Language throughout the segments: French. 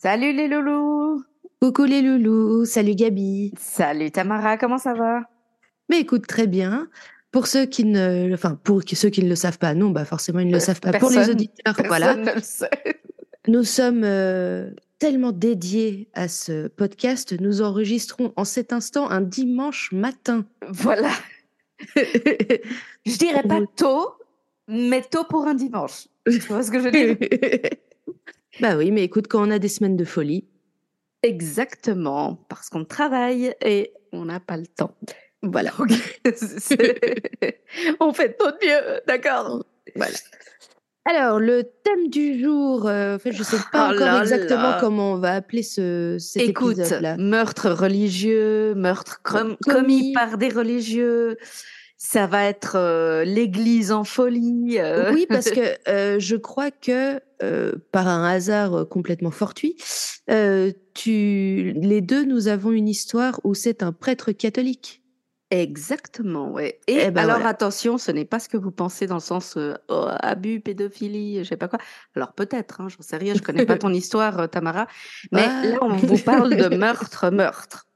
Salut les loulous Coucou les loulous, salut Gabi. Salut Tamara, comment ça va? Mais écoute, très bien. Pour ceux qui ne, enfin pour ceux qui ne le savent pas, non, bah forcément ils ne le savent pas. pour les auditeurs, voilà. Ne le sait. Nous sommes euh, tellement dédiés à ce podcast. Nous enregistrons en cet instant un dimanche matin. Voilà. je dirais pas tôt, mais tôt pour un dimanche. Tu vois ce que je veux dire? Bah oui, mais écoute, quand on a des semaines de folie. Exactement, parce qu'on travaille et on n'a pas le temps. Voilà. on fait de notre mieux, d'accord? Voilà. Alors, le thème du jour, euh, en fait, je ne sais pas Oh encore là exactement là. comment on va appeler ce, cet Écoute, épisode-là. meurtre religieux, meurtre com- Commis. commis par des religieux, ça va être euh, l'église en folie. euh. Oui, parce que euh, je crois que par un hasard complètement fortuit, tu, les deux, nous avons une histoire où c'est un prêtre catholique. Exactement, ouais. Et Eh ben alors voilà. attention, ce n'est pas ce que vous pensez dans le sens euh, oh, abus, pédophilie, je sais pas quoi. Alors peut-être, hein, j'en sais rien, je connais pas ton histoire, Tamara. Mais Ah. là, on vous parle de meurtre, meurtre.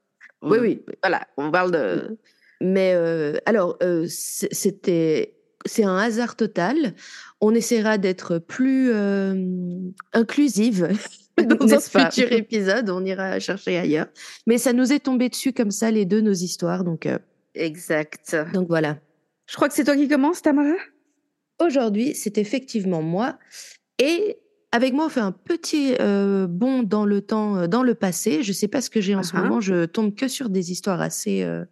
Oui, oui. Voilà, on parle de. Mais euh, alors, euh, c'était, c'est un hasard total. On essaiera d'être plus euh, inclusive dans un futur épisode. On ira chercher ailleurs. Mais ça nous est tombé dessus comme ça, les deux, nos histoires. Donc, Exact. donc voilà. Je crois que c'est toi qui commence, Tamara? Aujourd'hui, c'est effectivement moi. Et avec moi, on fait un petit euh, bond dans le temps, dans le passé. Je sais pas ce que j'ai en ce moment. Je tombe que sur des histoires assez euh,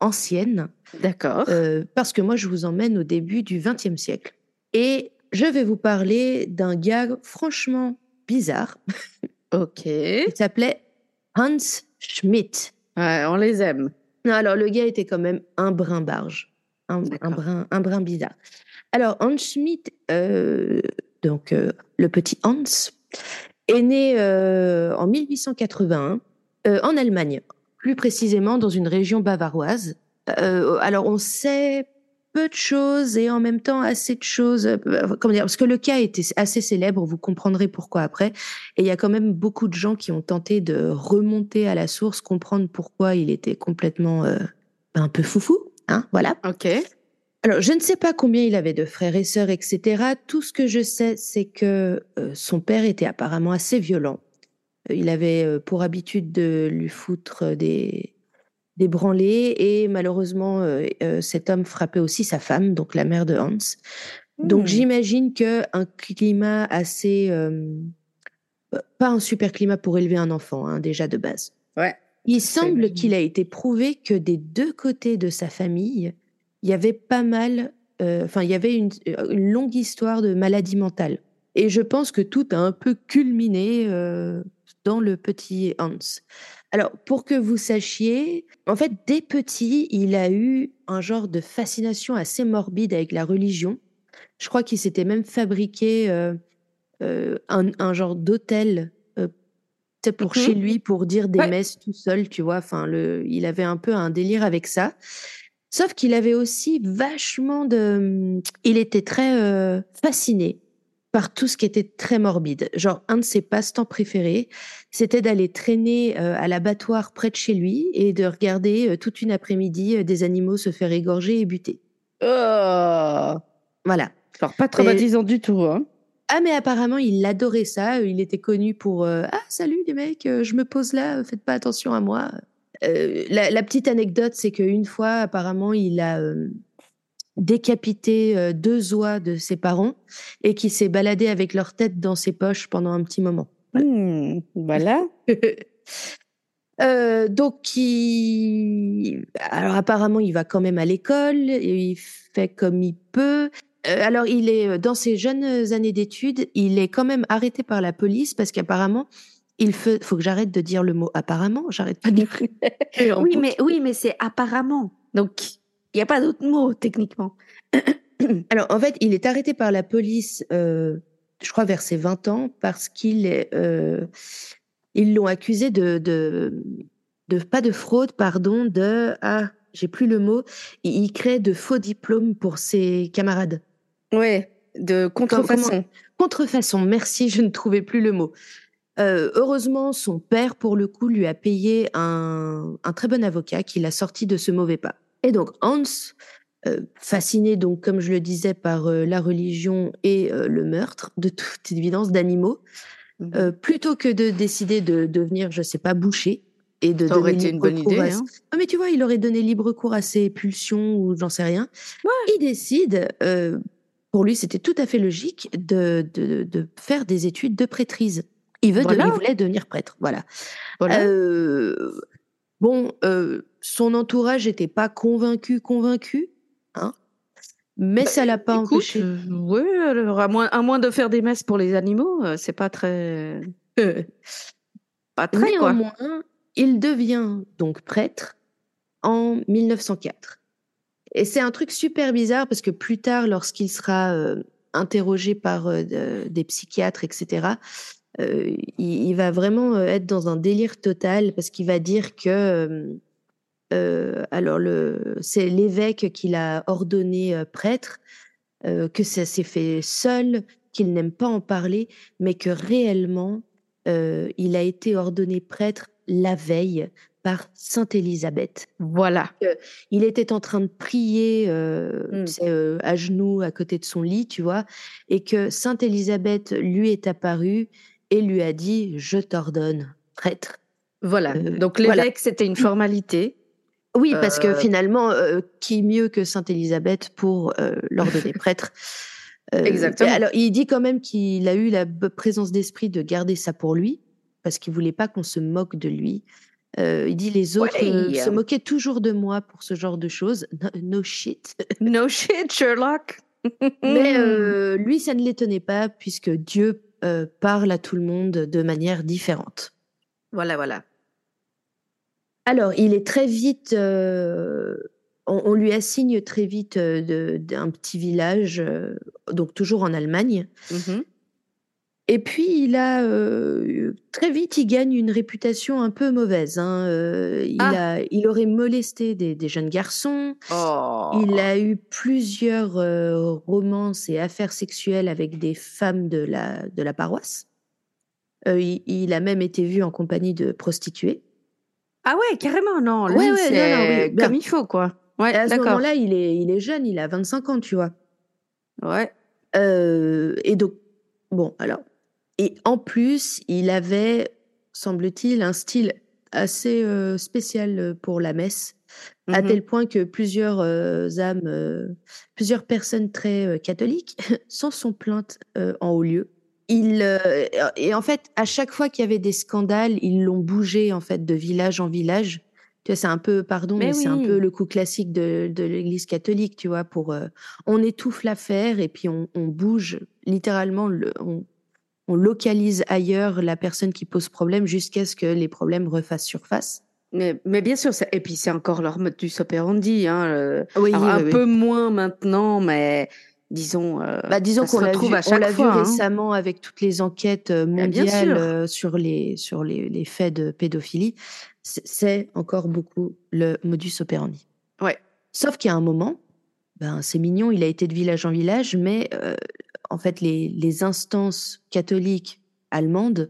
anciennes. D'accord. Euh, parce que moi, je vous emmène au début du XXe siècle. Et je vais vous parler d'un gars franchement bizarre. ok. Ouais, Il s'appelait Hans Schmidt. on les aime. Alors, le gars était quand même un brin barge, un, brin, un brin bizarre. Alors, Hans Schmidt, euh, donc euh, le petit Hans, est né en 1881 euh, en Allemagne, plus précisément dans une région bavaroise. Euh, alors, on sait peu de choses et en même temps assez de choses. euh, comment dire Parce que le cas était assez célèbre, vous comprendrez pourquoi après. Et il y a quand même beaucoup de gens qui ont tenté de remonter à la source, comprendre pourquoi il était complètement euh, un peu foufou. Hein, voilà. Ok. Alors, je ne sais pas combien il avait de frères et sœurs, etc. Tout ce que je sais, c'est que euh, son père était apparemment assez violent. Euh, Il avait euh, pour habitude de lui foutre des, des branlées et malheureusement, euh, euh, cet homme frappait aussi sa femme, donc la mère de Hans. Donc Hmm. j'imagine que un climat assez euh, pas un super climat pour élever un enfant hein, déjà de base. Ouais. Il semble qu'il a été prouvé que des deux côtés de sa famille, il y avait pas mal, euh, enfin il y avait une, une longue histoire de maladie mentale. Et je pense que tout a un peu culminé euh, dans le petit Hans. Alors, pour que vous sachiez, en fait, dès petit, il a eu un genre de fascination assez morbide avec la religion. Je crois qu'il s'était même fabriqué euh, euh, un, un genre d'hôtel euh, pour Mhm. chez lui pour dire des Ouais. messes tout seul, tu vois. Enfin, le, il avait un peu un délire avec ça. Sauf qu'il avait aussi vachement de. Il était très fasciné par tout ce qui était très morbide. Genre, un de ses passe-temps préférés, c'était d'aller traîner euh, à l'abattoir près de chez lui et de regarder euh, toute une après-midi euh, des animaux se faire égorger et buter. Oh. Voilà. Alors, pas traumatisant du tout, hein. Ah, mais apparemment, il adorait ça. Il était connu pour Ah, salut les mecs, je me pose là, faites pas attention à moi. La, la petite anecdote, c'est qu'une fois, apparemment, il a décapité euh, deux oies de ses parents et qui s'est baladé avec leur tête dans ses poches pendant un petit moment. Hmm, voilà. Euh, donc, il... alors apparemment, il va quand même à l'école, et il fait comme il peut. Euh, alors, il est dans ses jeunes années d'études, il est quand même arrêté par la police parce qu'apparemment, il faut, faut que j'arrête de dire le mot apparemment. J'arrête pas de dire. oui, mais oui, mais c'est apparemment. Donc il n'y a pas d'autre mot techniquement. Alors en fait, il est arrêté par la police, euh, je crois vers ses 20 ans, parce qu'il est, euh, ils l'ont accusé de, de, de pas de fraude, pardon, de ah j'ai plus le mot. Il, il crée de faux diplômes pour ses camarades. Ouais, de contrefaçon. Contrefaçon. Merci, je ne trouvais plus le mot. Euh, heureusement, son père, pour le coup, lui a payé un, un très bon avocat qui l'a sorti de ce mauvais pas. Et donc Hans, euh, fasciné donc comme je le disais par euh, la religion et euh, le meurtre, de toute évidence d'animaux, euh, plutôt que de décider de devenir, je sais pas, boucher et de Ça aurait donner été une libre bonne cours idée, à- hein. Ah, mais tu vois, il aurait donné libre cours à ses pulsions ou j'en sais rien. Il décide, pour lui c'était tout à fait logique, de, de, de faire des études de prêtrise. Il, veut de- il voulait devenir prêtre, voilà. Voilà. Bon, euh, son entourage n'était pas convaincu, convaincu, hein, mais ça l'a pas Bah, Écoute, empêché. euh, oui, alors, à moins, à moins de faire des messes pour les animaux, euh, c'est pas très. pas très, quoi. Néanmoins, il devient donc prêtre en 1904. Et c'est un truc super bizarre parce que plus tard, lorsqu'il sera euh, interrogé par euh, de- des psychiatres, etc., il, il va vraiment être dans un délire total parce qu'il va dire que euh, alors le c'est l'évêque qui l'a ordonné euh, prêtre, euh, que ça s'est fait seul, qu'il n'aime pas en parler, mais que réellement euh, il a été ordonné prêtre la veille par Sainte Élisabeth. Voilà. Il était en train de prier euh, Mm. tu sais, à genoux à côté de son lit, tu vois, et que Sainte Élisabeth lui est apparue et lui a dit Je t'ordonne prêtre. Voilà. Donc l'évêque, voilà. c'était une formalité. Oui, parce que Euh, finalement, euh, qui mieux que Sainte Élisabeth pour euh, l'ordonner prêtre Euh, Exactement. Alors, il dit quand même qu'il a eu la présence d'esprit de garder ça pour lui, parce qu'il voulait pas qu'on se moque de lui. Euh, il dit les autres euh, se moquaient toujours de moi pour ce genre de choses. No, no shit. No shit, Sherlock. Mais euh, lui, ça ne l'étonnait pas, puisque Dieu parle à tout le monde de manière différente. Voilà, voilà. Alors, il est très vite. euh, on, on lui assigne très vite euh, d'un petit village, euh, donc toujours en Allemagne. Mhm. Et puis, il a euh, très vite, il gagne une réputation un peu mauvaise. hein. Euh, il, Ah. a, il aurait molesté des, des jeunes garçons. Oh. Il a eu plusieurs euh, romances et affaires sexuelles avec des femmes de la, de la paroisse. Il, il a même été vu en compagnie de prostituées. Ah ouais, carrément, non. Lui, Ouais, non, oui, comme il faut, quoi. Ouais, à ce moment-là, il est, il est jeune, il a 25 ans, tu vois. Ouais. Euh, et donc, bon, alors. Et en plus, il avait, semble-t-il, un style assez euh, spécial pour la messe, à Mhm. tel point que plusieurs euh, âmes, euh, plusieurs personnes très euh, catholiques s'en sont plaintes euh, en haut lieu. Il, euh, et en fait, à chaque fois qu'il y avait des scandales, ils l'ont bougé en fait de village en village. Tu vois, c'est un peu, pardon, mais, Mais c'est un peu le coup classique de, de l'Église catholique, tu vois, pour euh, on étouffe l'affaire et puis on, on bouge littéralement, le, on, on localise ailleurs la personne qui pose problème jusqu'à ce que les problèmes refassent surface. Mais, mais bien sûr, et puis c'est encore leur modus operandi. Hein, Oui, un peu moins maintenant, mais disons. euh, Bah, disons qu'on l'a vu, retrouve à on chaque l'a vu hein. récemment avec toutes les enquêtes euh, mondiales euh, sur les sur les, les faits de pédophilie. C'est- C'est encore beaucoup le modus operandi. Ouais. Sauf qu'il y a un moment, ben c'est mignon, il a été de village en village, mais euh, en fait les les instances catholiques allemandes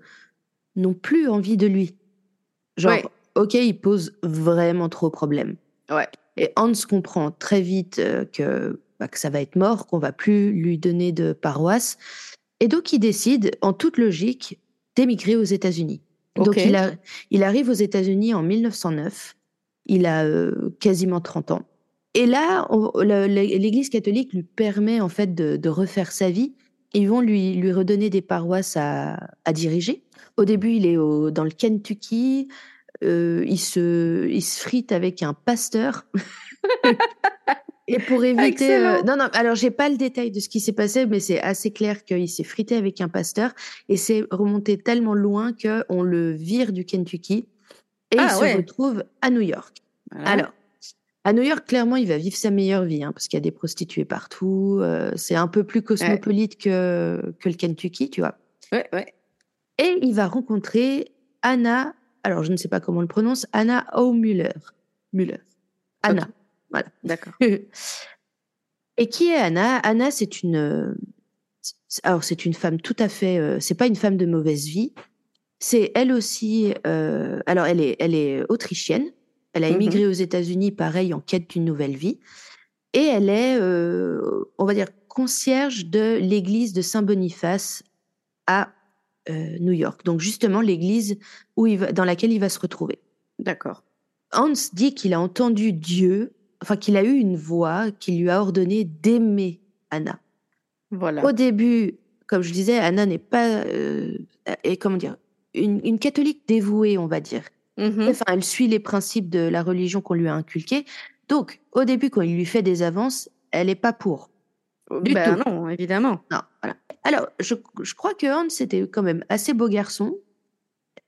n'ont plus envie de lui. Genre, Ouais. ok, il pose vraiment trop problème. Ouais. Et Hans comprend très vite que, bah, que ça va être mort, qu'on va plus lui donner de paroisse. Et donc, il décide, en toute logique, d'émigrer aux États-Unis. Donc, il, a- il arrive aux États-Unis en 1909. Il a euh, quasiment 30 ans. Et là, l'Église catholique lui permet en fait de, de refaire sa vie. Ils vont lui, lui redonner des paroisses à, à diriger. Au début, il est au- dans le Kentucky. Euh, il, se, il se frite avec un pasteur. Et pour éviter, euh, non non, alors j'ai pas le détail de ce qui s'est passé, mais c'est assez clair qu'il s'est frité avec un pasteur et c'est remonté tellement loin que on le vire du Kentucky et Ah, il se retrouve à New York. Voilà. Alors, à New York, clairement, il va vivre sa meilleure vie, hein, parce qu'il y a des prostituées partout. euh, c'est un peu plus cosmopolite que, que le Kentucky, tu vois. Ouais, ouais. Et il va rencontrer Anna, alors je ne sais pas comment on le prononce, Anna O'Muller. Muller. Anna. D'accord. Et qui est Anna? Anna, c'est une, euh, alors c'est une femme tout à fait, euh, c'est pas une femme de mauvaise vie. C'est elle aussi, euh, alors elle est, elle est autrichienne. Elle a Mhm. émigré aux États-Unis, pareil, en quête d'une nouvelle vie. Et elle est, euh, on va dire, concierge de l'église de Saint-Boniface à New York. Donc justement, l'église où il va, dans laquelle il va se retrouver. D'accord. Hans dit qu'il a entendu Dieu, enfin qu'il a eu une voix qui lui a ordonné d'aimer Anna. Voilà. Au début, comme je disais, Anna n'est pas, euh, et comment dire, une, une catholique dévouée, on va dire. Mhm. Enfin, elle suit les principes de la religion qu'on lui a inculqués. Donc, au début, quand il lui fait des avances, elle n'est pas pour. du ben tout. non, évidemment. Non, voilà. Alors, je, je crois que Hans était quand même assez beau garçon.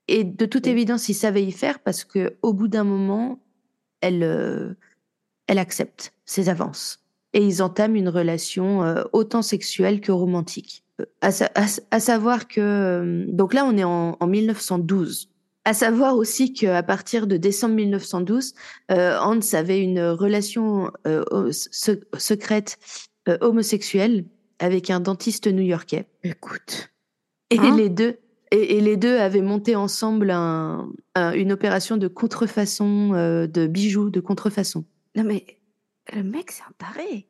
Et de toute Oui. évidence, il savait y faire parce que au bout d'un moment, elle, euh, elle accepte ses avances. Et ils entament une relation euh, autant sexuelle que romantique. Euh, À, sa- à s- à savoir que... euh, donc là, on est en, en 1912. À savoir aussi qu'à partir de décembre 1912, euh, Hans avait une relation se- secrète homosexuelle avec un dentiste new-yorkais. Écoute. Et Hein? les deux et, et les deux avaient monté ensemble un- un- une opération de contrefaçon euh, de bijoux de contrefaçon. Non, mais le mec, c'est un taré.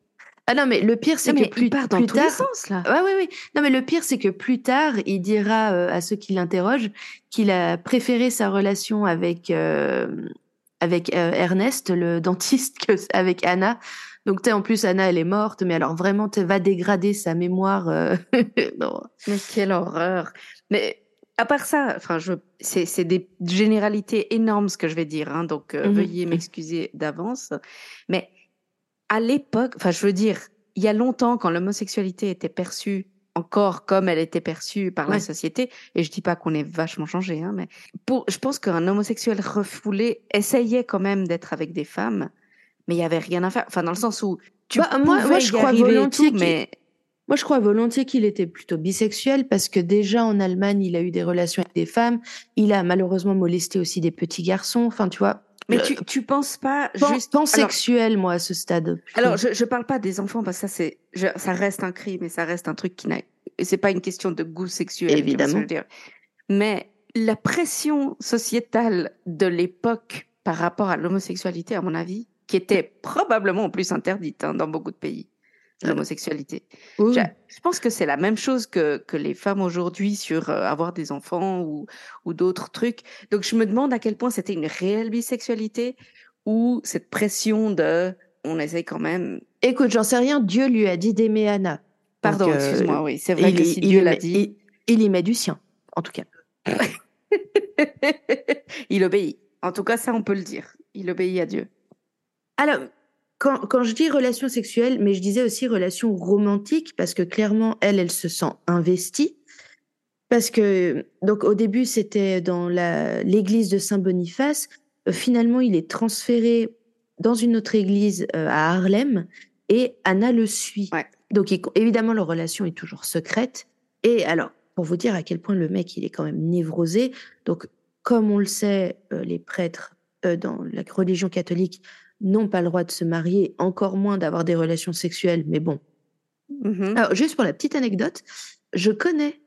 Ah non mais le pire c'est que plus, il part dans plus tous tard les sens, là. Ouais, ouais, ouais. Non, mais le pire, c'est que plus tard, il dira euh, à ceux qui l'interrogent qu'il a préféré sa relation avec, euh, avec euh, Ernest, le dentiste, que avec Anna. Donc, tu en plus, Anna, elle est morte, mais alors vraiment, tu va dégrader sa mémoire. non. Mais quelle horreur. Mais à part ça, enfin, je, c'est, c'est des généralités énormes ce que je vais dire, hein, donc euh, Mhm. veuillez m'excuser d'avance. Mais à l'époque, enfin, je veux dire, il y a longtemps, quand l'homosexualité était perçue encore comme elle était perçue par la société, et je dis pas qu'on est vachement changé, hein, mais pour, je pense qu'un homosexuel refoulé essayait quand même d'être avec des femmes, mais il y avait rien à faire. Enfin, dans le sens où tu Bah, moi- je y crois volontiers tout, mais Moi, je crois volontiers qu'il était plutôt bisexuel parce que déjà en Allemagne, il a eu des relations avec des femmes. Il a malheureusement molesté aussi des petits garçons. Enfin, tu vois. mais euh, tu, tu penses pas pan- juste pansexuel, moi, à ce stade. plutôt. Alors, je, je parle pas des enfants parce que ça, c'est, je- ça reste un crime et ça reste un truc qui n'a, c'est pas une question de goût sexuel. Évidemment. je veux dire. Mais la pression sociétale de l'époque par rapport à l'homosexualité, à mon avis, qui était probablement en plus interdite hein, dans beaucoup de pays, l'homosexualité. Oui, Je, pense que c'est la même chose que, que les femmes aujourd'hui sur euh, avoir des enfants ou, ou d'autres trucs. Donc, je me demande à quel point c'était une réelle bisexualité ou cette pression de on essaye quand même Écoute, j'en sais rien. Dieu lui a dit d'aimer Anna. Pardon, euh, excuse-moi, oui, c'est vrai il que y- si il Dieu l'a dit, Il, il y met du sien, en tout cas. il obéit. En tout cas, ça, on peut le dire. Il obéit à Dieu. Alors, quand, quand je dis relation sexuelle, mais je disais aussi relation romantique, parce que clairement, elle, elle se sent investie. Parce que, donc, au début, c'était dans l'église de Saint-Boniface. Euh, finalement, il est transféré dans une autre église euh, à Harlem et Anna le suit. Ouais. Donc, il- évidemment, leur relation est toujours secrète. Et alors, pour vous dire à quel point le mec, il est quand même névrosé. Donc, comme on le sait, euh, les prêtres euh, dans la religion catholique n'ont pas le droit de se marier, encore moins d'avoir des relations sexuelles. Mais bon. Mhm. Alors, juste pour la petite anecdote, je connais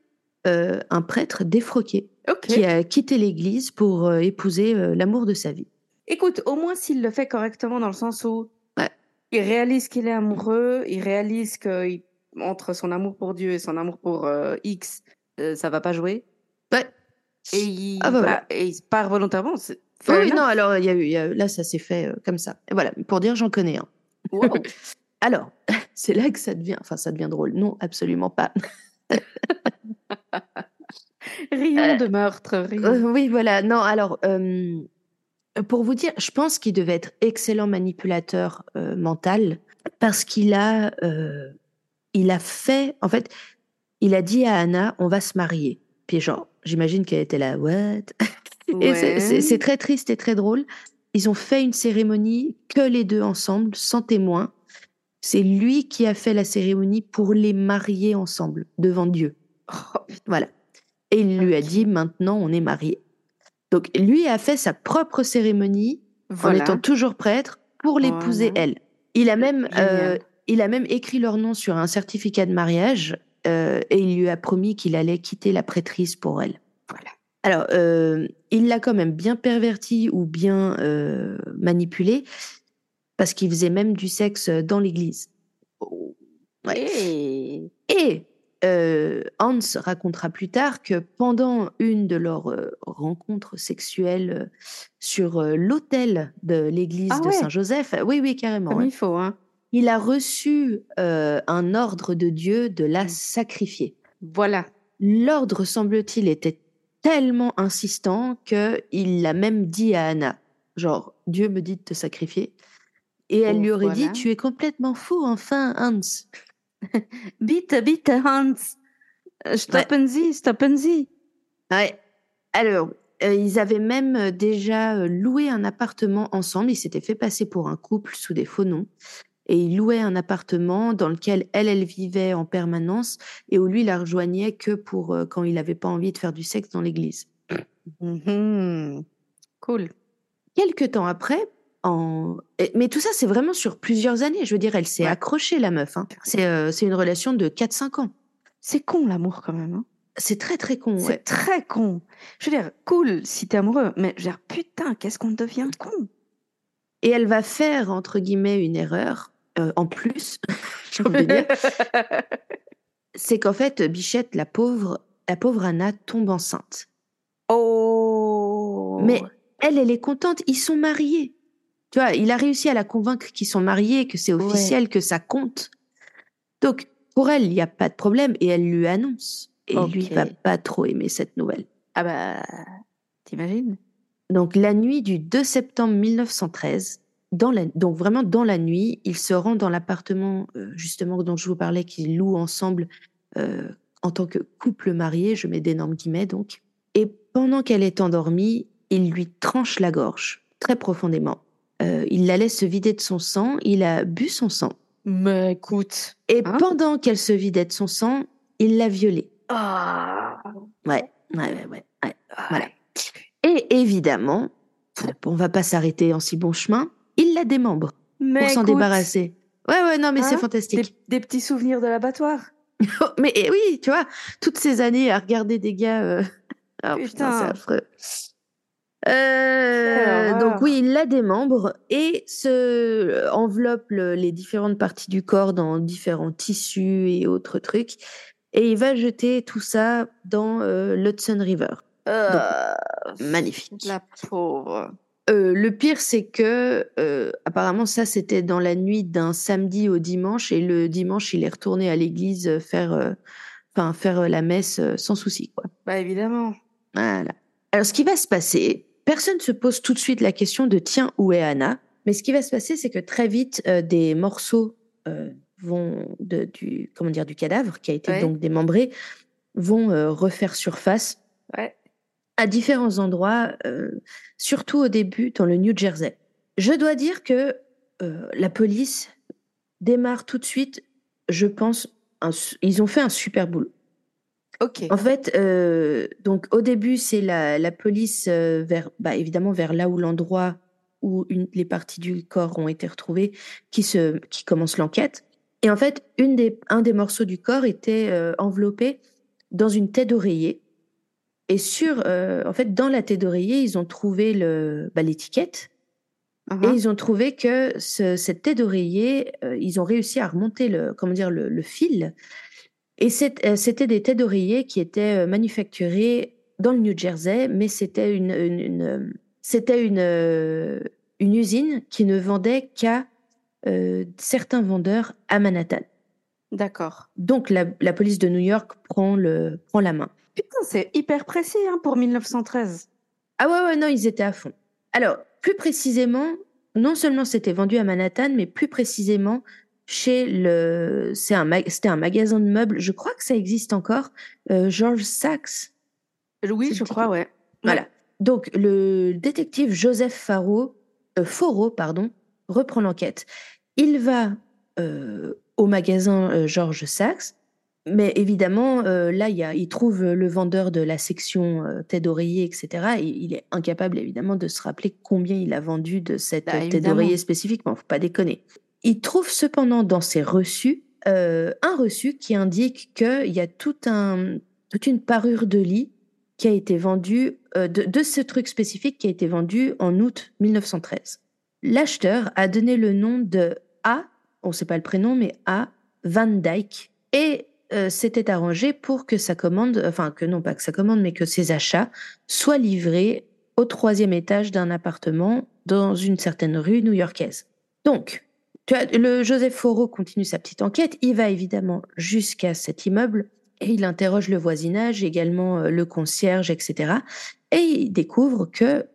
euh, un prêtre défroqué qui a quitté l'église pour euh, épouser euh, l'amour de sa vie. Écoute, au moins s'il le fait correctement dans le sens où Ouais. il réalise qu'il est amoureux, il réalise que il- entre son amour pour Dieu et son amour pour X, ça va pas jouer. Ouais. Et il, Ah bah et il part volontairement. c'est- fair oui, enough. non, alors y a eu, il y a- là, ça s'est fait euh, comme ça. Et voilà, pour dire, j'en connais un. Wow. Alors, c'est là que ça devient, enfin, ça devient drôle. Non, absolument pas. Rions Euh, de meurtre. rions. Euh, oui, voilà. Non, alors, pour vous dire, je pense qu'il devait être excellent manipulateur mental parce qu'il a, il a fait, en fait, il a dit à Anna, on va se marier. Puis genre, j'imagine qu'elle était là, what? Et c'est- très triste et très drôle. Ils ont fait une cérémonie que les deux ensemble, sans témoin. C'est lui qui a fait la cérémonie pour les marier ensemble, devant Dieu. Oh. Voilà. Et il lui a dit, maintenant, on est mariés. Donc, lui a fait sa propre cérémonie en étant toujours prêtre pour l'épouser Voilà. elle. Il a même, euh, il a même écrit leur nom sur un certificat de mariage euh, et il lui a promis qu'il allait quitter la prêtrise pour elle. Alors, euh, il l'a quand même bien perverti ou bien euh, manipulé parce qu'il faisait même du sexe dans l'église. Ouais. Hey. Et euh, Hans racontera plus tard que pendant une de leurs euh, rencontres sexuelles sur l'autel de l'église Ah de. Saint-Joseph, oui, oui, carrément, Comme ouais, il faut, hein. il a reçu un ordre de Dieu de la Mm. sacrifier. Voilà. L'ordre, semble-t-il, était tellement insistant que il l'a même dit à Anna, genre Dieu me dit de te sacrifier. Et elle Oh, lui aurait dit, tu es complètement fou, enfin, Hans. Bitte, bitte, Hans. Euh, Stoppen Sie, stoppen Sie. Ouais. Alors, euh, ils avaient même euh, déjà loué un appartement ensemble. Ils s'étaient fait passer pour un couple sous des faux noms. Et ils louaient un appartement dans lequel elle, elle vivait en permanence et où lui, il la rejoignait que pour euh, quand il n'avait pas envie de faire du sexe dans l'église. Mhm. Cool. Quelques temps après, en... mais tout ça, c'est vraiment sur plusieurs années. Je veux dire, elle s'est Ouais. accrochée, la meuf. hein. C'est euh, c'est une relation de 4-5 ans. C'est con l'amour quand même. hein. C'est très, très con. C'est ouais. très con. Je veux dire, cool si t'es amoureux, mais je veux dire, putain, qu'est-ce qu'on devient con? Et elle va faire, entre guillemets, une erreur, euh, en plus, j'ai envie de dire. c'est qu'en fait, Bichette, la pauvre, la pauvre Anna tombe enceinte. oh. Mais elle, elle est contente, ils sont mariés. Tu vois, il a réussi à la convaincre qu'ils sont mariés, que c'est officiel, que ça compte. Donc, pour elle, il n'y a pas de problème et elle lui annonce. Et lui Ok. va pas trop aimer cette nouvelle. Ah bah, t'imagines? Donc, la nuit du 2 septembre 1913, dans la, donc vraiment dans la nuit, il se rend dans l'appartement, euh, justement, dont je vous parlais, qu'ils louent ensemble euh, en tant que couple marié, je mets d'énormes guillemets donc. Et pendant qu'elle est endormie, il lui tranche la gorge, très profondément. Euh, il la laisse se vider de son sang, il a bu son sang. Mais écoute. Et Hein? pendant qu'elle se vidait de son sang, il l'a violée. Ah. Ouais, ouais, ouais, ouais. ouais. Voilà. Et évidemment, on va pas s'arrêter en si bon chemin, il la démembre Mais pour s'en débarrasser. Ouais, ouais, non, mais c'est Hein fantastique. Des, des petits souvenirs de l'abattoir. mais eh oui, tu vois, toutes ces années à regarder des gars. euh, ah, putain, Putain. c'est affreux. Euh, donc oui, il la démembre et se enveloppe le- les différentes parties du corps dans différents tissus et autres trucs. Et il va jeter tout ça dans euh, l'Hudson River. Euh, Magnifique. La pauvre. Euh, le pire, c'est que euh, apparemment ça c'était dans la nuit d'un samedi au dimanche et le dimanche il est retourné à l'église euh, faire, euh, enfin faire la messe sans souci quoi. Bah évidemment. Voilà. Alors ce qui va se passer, personne se pose tout de suite la question de tiens où est Anna, mais ce qui va se passer c'est que très vite des morceaux vont de, du comment dire du cadavre qui a été Ouais. donc démembré vont refaire surface Ouais. À différents endroits, euh, surtout au début dans le New Jersey. Je dois dire que euh, la police démarre tout de suite, je pense, un ils ont fait un super boulot. Ok. En fait, euh, donc au début, c'est la, la police euh, vers, bah, évidemment, vers là où l'endroit où une, les parties du corps ont été retrouvées, qui se, qui commence l'enquête. Et en fait, une des, un des morceaux du corps était euh, enveloppé dans une tête d'oreiller. Et sur, euh, en fait, dans la tête d'oreiller, ils ont trouvé le, bah, l'étiquette et Uh-huh. ils ont trouvé que ce- cette tête d'oreiller, euh, ils ont réussi à remonter le, comment dire, le, le fil. Et euh, c'était des têtes d'oreiller qui étaient manufacturées dans le New Jersey, mais c'était une, une, une, c'était une, une usine qui ne vendait qu'à euh, certains vendeurs à Manhattan. D'accord. Donc la, la police de New York prend, le, prend la main. Putain, c'est hyper précis hein, pour 1913. Ah ouais, ouais, non, ils étaient à fond. Alors, plus précisément, non seulement c'était vendu à Manhattan, mais plus précisément chez le. C'est un C'était un magasin de meubles. Je crois que ça existe encore. Euh, George Sachs. Oui, je crois, ouais. Voilà. Donc, le détective Joseph Faro, euh, pardon, reprend l'enquête. Il va euh, au magasin euh, George Sachs, mais évidemment, euh, là, il, y a, il trouve le vendeur de la section tête d'oreiller, etc. Et il est incapable, évidemment, de se rappeler combien il a vendu de cette bah, tête d'oreiller spécifique. Bon, faut pas déconner. Il trouve cependant dans ses reçus un reçu qui indique qu'il y a tout un, toute une parure de lit qui a été vendue, de, de ce truc spécifique qui a été vendu en août 1913. L'acheteur a donné le nom de A, on ne sait pas le prénom, mais A Van Dyke, et euh, s'était arrangé pour que sa commande, enfin que non pas que sa commande, mais que ses achats soient livrés au troisième étage d'un appartement dans une certaine rue new-yorkaise. Donc, tu as, le Joseph Foro continue sa petite enquête. Il va évidemment jusqu'à cet immeuble et il interroge le voisinage, également euh, le concierge, etc. Et il découvre que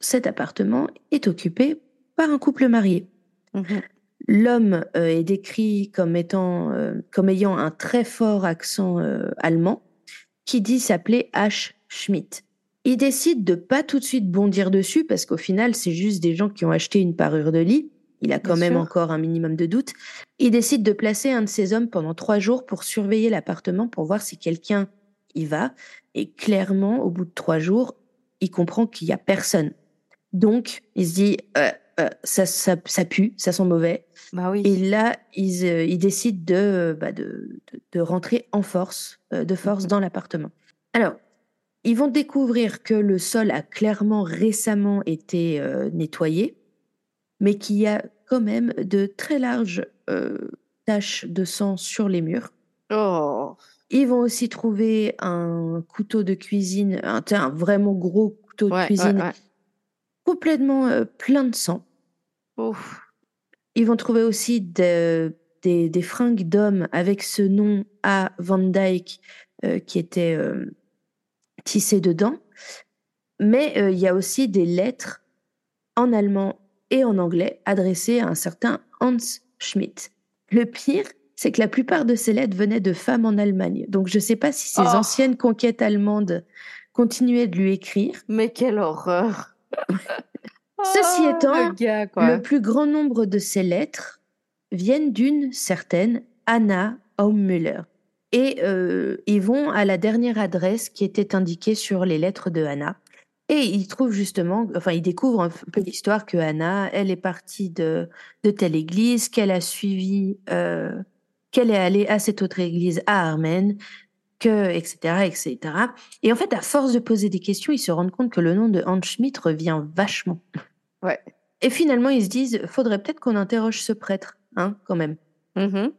cet appartement est occupé par un couple marié. Mhm. L'homme euh, est décrit comme étant, euh, comme ayant un très fort accent euh, allemand, qui dit s'appeler H. Schmidt. Il décide de pas tout de suite bondir dessus parce qu'au final, c'est juste des gens qui ont acheté une parure de lit. Il a quand même encore un minimum de doute. Il décide de placer un de ses hommes pendant trois jours pour surveiller l'appartement pour voir si quelqu'un y va. Et clairement, au bout de trois jours, il comprend qu'il y a personne. Donc, il se dit, euh, ça, ça, ça, pue, ça sent mauvais. Bah oui. Et là, ils, euh, ils décident de, bah de, de, rentrer en force, euh, de force mhm. dans l'appartement. Alors, ils vont découvrir que le sol a clairement récemment été nettoyé, mais qu'il y a quand même de très larges taches de sang sur les murs. Oh. Ils vont aussi trouver un couteau de cuisine, un, un vraiment gros couteau de cuisine complètement plein de sang. Ils vont trouver aussi des, des, fringues d'hommes avec ce nom A. Van Dyke euh, qui était euh, tissé dedans. Mais euh, il y a aussi des lettres en allemand et en anglais adressées à un certain Hans Schmidt. Le pire, c'est que la plupart de ces lettres venaient de femmes en Allemagne. Donc je ne sais pas si ces oh. anciennes conquêtes allemandes continuaient de lui écrire. Mais quelle horreur Ceci oh, étant, le, plus grand nombre de ces lettres viennent d'une certaine Anna Aummüller. Et euh, ils vont à la dernière adresse qui était indiquée sur les lettres de Anna. Et ils trouvent justement, enfin, ils découvrent un peu l'histoire que Anna, elle est partie de, de telle église, qu'elle a suivi, euh, qu'elle est allée à cette autre église à Armen, que, etc., etc. Et en fait, à force de poser des questions, ils se rendent compte que le nom de Hans Schmidt revient vachement. Ouais. Et finalement, ils se disent, faudrait peut-être qu'on interroge ce prêtre, hein, quand même. Mm-hmm.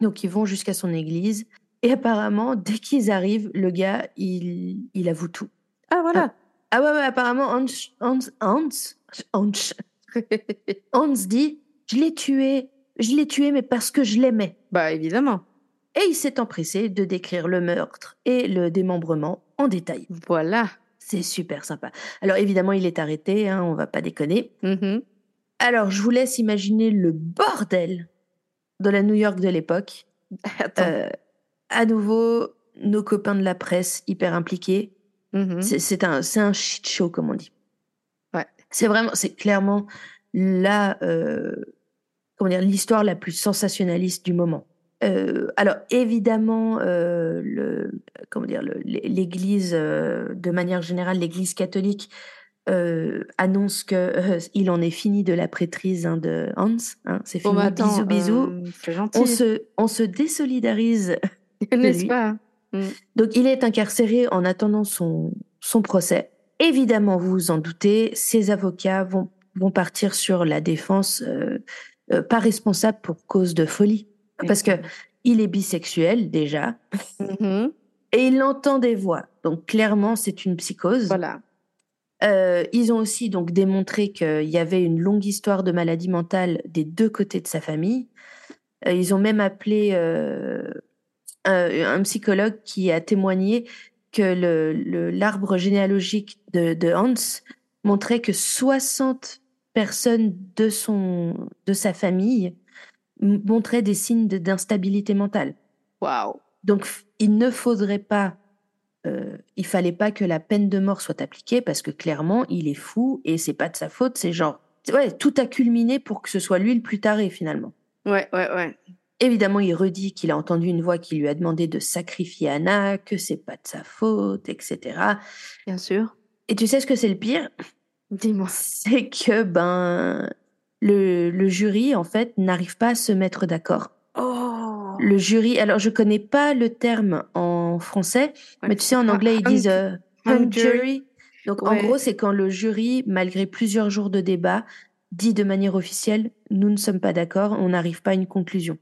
Donc, ils vont jusqu'à son église. Et apparemment, dès qu'ils arrivent, le gars, il, il avoue tout. Ah, voilà. Ah, ouais, ouais, apparemment, Hans, Hans, Hans, Hans, Hans dit, je l'ai tué, je l'ai tué, mais parce que je l'aimais. Bah, évidemment et il s'est empressé de décrire le meurtre et le démembrement en détail. Voilà. C'est super sympa. Alors évidemment, il est arrêté, hein, on va pas déconner. Mm-hmm. Alors, je vous laisse imaginer le bordel de la New York de l'époque. Euh, à nouveau, nos copains de la presse hyper impliqués. Mm-hmm. C'est un, un shit show, comme on dit. Ouais. C'est vraiment, c'est clairement la, euh, comment dire, l'histoire la plus sensationnaliste du moment. Euh, alors évidemment, euh, le, comment dire, l'Église, euh, de manière générale, l'Église catholique annonce que il en est fini de la prêtrise hein, de Hans. Hein, c'est fini, oh, bisous, bisous. On se, on se désolidarise, n'est-ce pas? Mm. Donc il est incarcéré en attendant son son procès. Évidemment, vous vous en doutez, ses avocats vont vont partir sur la défense pas responsable pour cause de folie. Parce que il est bisexuel déjà. Mm-hmm. Et il entend des voix. Donc clairement, c'est une psychose. Voilà. Euh, ils ont aussi donc démontré qu'il y avait une longue histoire de maladie mentale des deux côtés de sa famille. Euh, ils ont même appelé euh, un, psychologue qui a témoigné que le, l'arbre généalogique de, de, Hans montrait que 60 personnes de, son, de sa famille montrait des signes d'instabilité mentale. Waouh. Donc, il ne faudrait pas, euh, il fallait pas que la peine de mort soit appliquée parce que clairement, il est fou et c'est pas de sa faute. C'est genre, ouais, tout a culminé pour que ce soit lui le plus taré finalement. Ouais, ouais, ouais. Évidemment, il redit qu'il a entendu une voix qui lui a demandé de sacrifier Anna, que c'est pas de sa faute, etc. Bien sûr. Et tu sais ce que c'est le pire? Dis-moi. C'est que ben le, le jury en fait n'arrive pas à se mettre d'accord. Oh. Le jury, alors je connais pas le terme en français, mais tu sais en anglais ils disent euh, hung jury. Donc en gros c'est quand le jury, malgré plusieurs jours de débat, dit de manière officielle nous ne sommes pas d'accord, on n'arrive pas à une conclusion.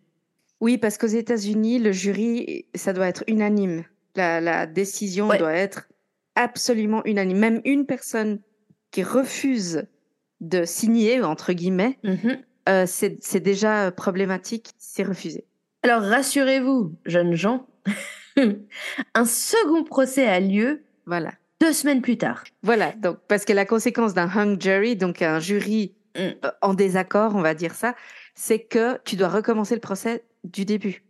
Oui, parce qu'aux États-Unis, le jury, ça doit être unanime. La, la décision Ouais. doit être absolument unanime. Même une personne qui refuse de signer, entre guillemets, euh, c'est déjà problématique, c'est refusé. Alors rassurez-vous, jeunes gens, un second procès a lieu Voilà. deux semaines plus tard. Voilà, donc parce que la conséquence d'un hung jury, donc un jury Mm. euh, en désaccord, on va dire ça, c'est que tu dois recommencer le procès du début.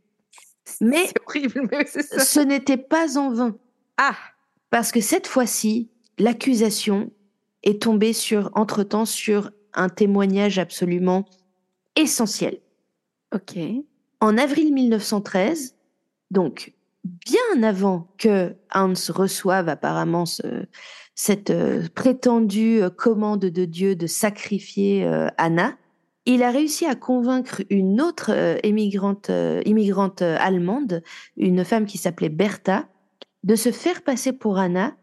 Mais horrible, mais ça. ce n'était pas en vain, Ah, parce que cette fois-ci, l'accusation est tombée sur, entre-temps, sur un témoignage absolument essentiel. ok. En avril 1913, donc bien avant que Hans reçoive apparemment ce- cette euh, prétendue commande de Dieu de sacrifier euh, Anna, il a réussi à convaincre une autre euh, émigrante, immigrante allemande, une femme qui s'appelait Bertha, de se faire passer pour Anna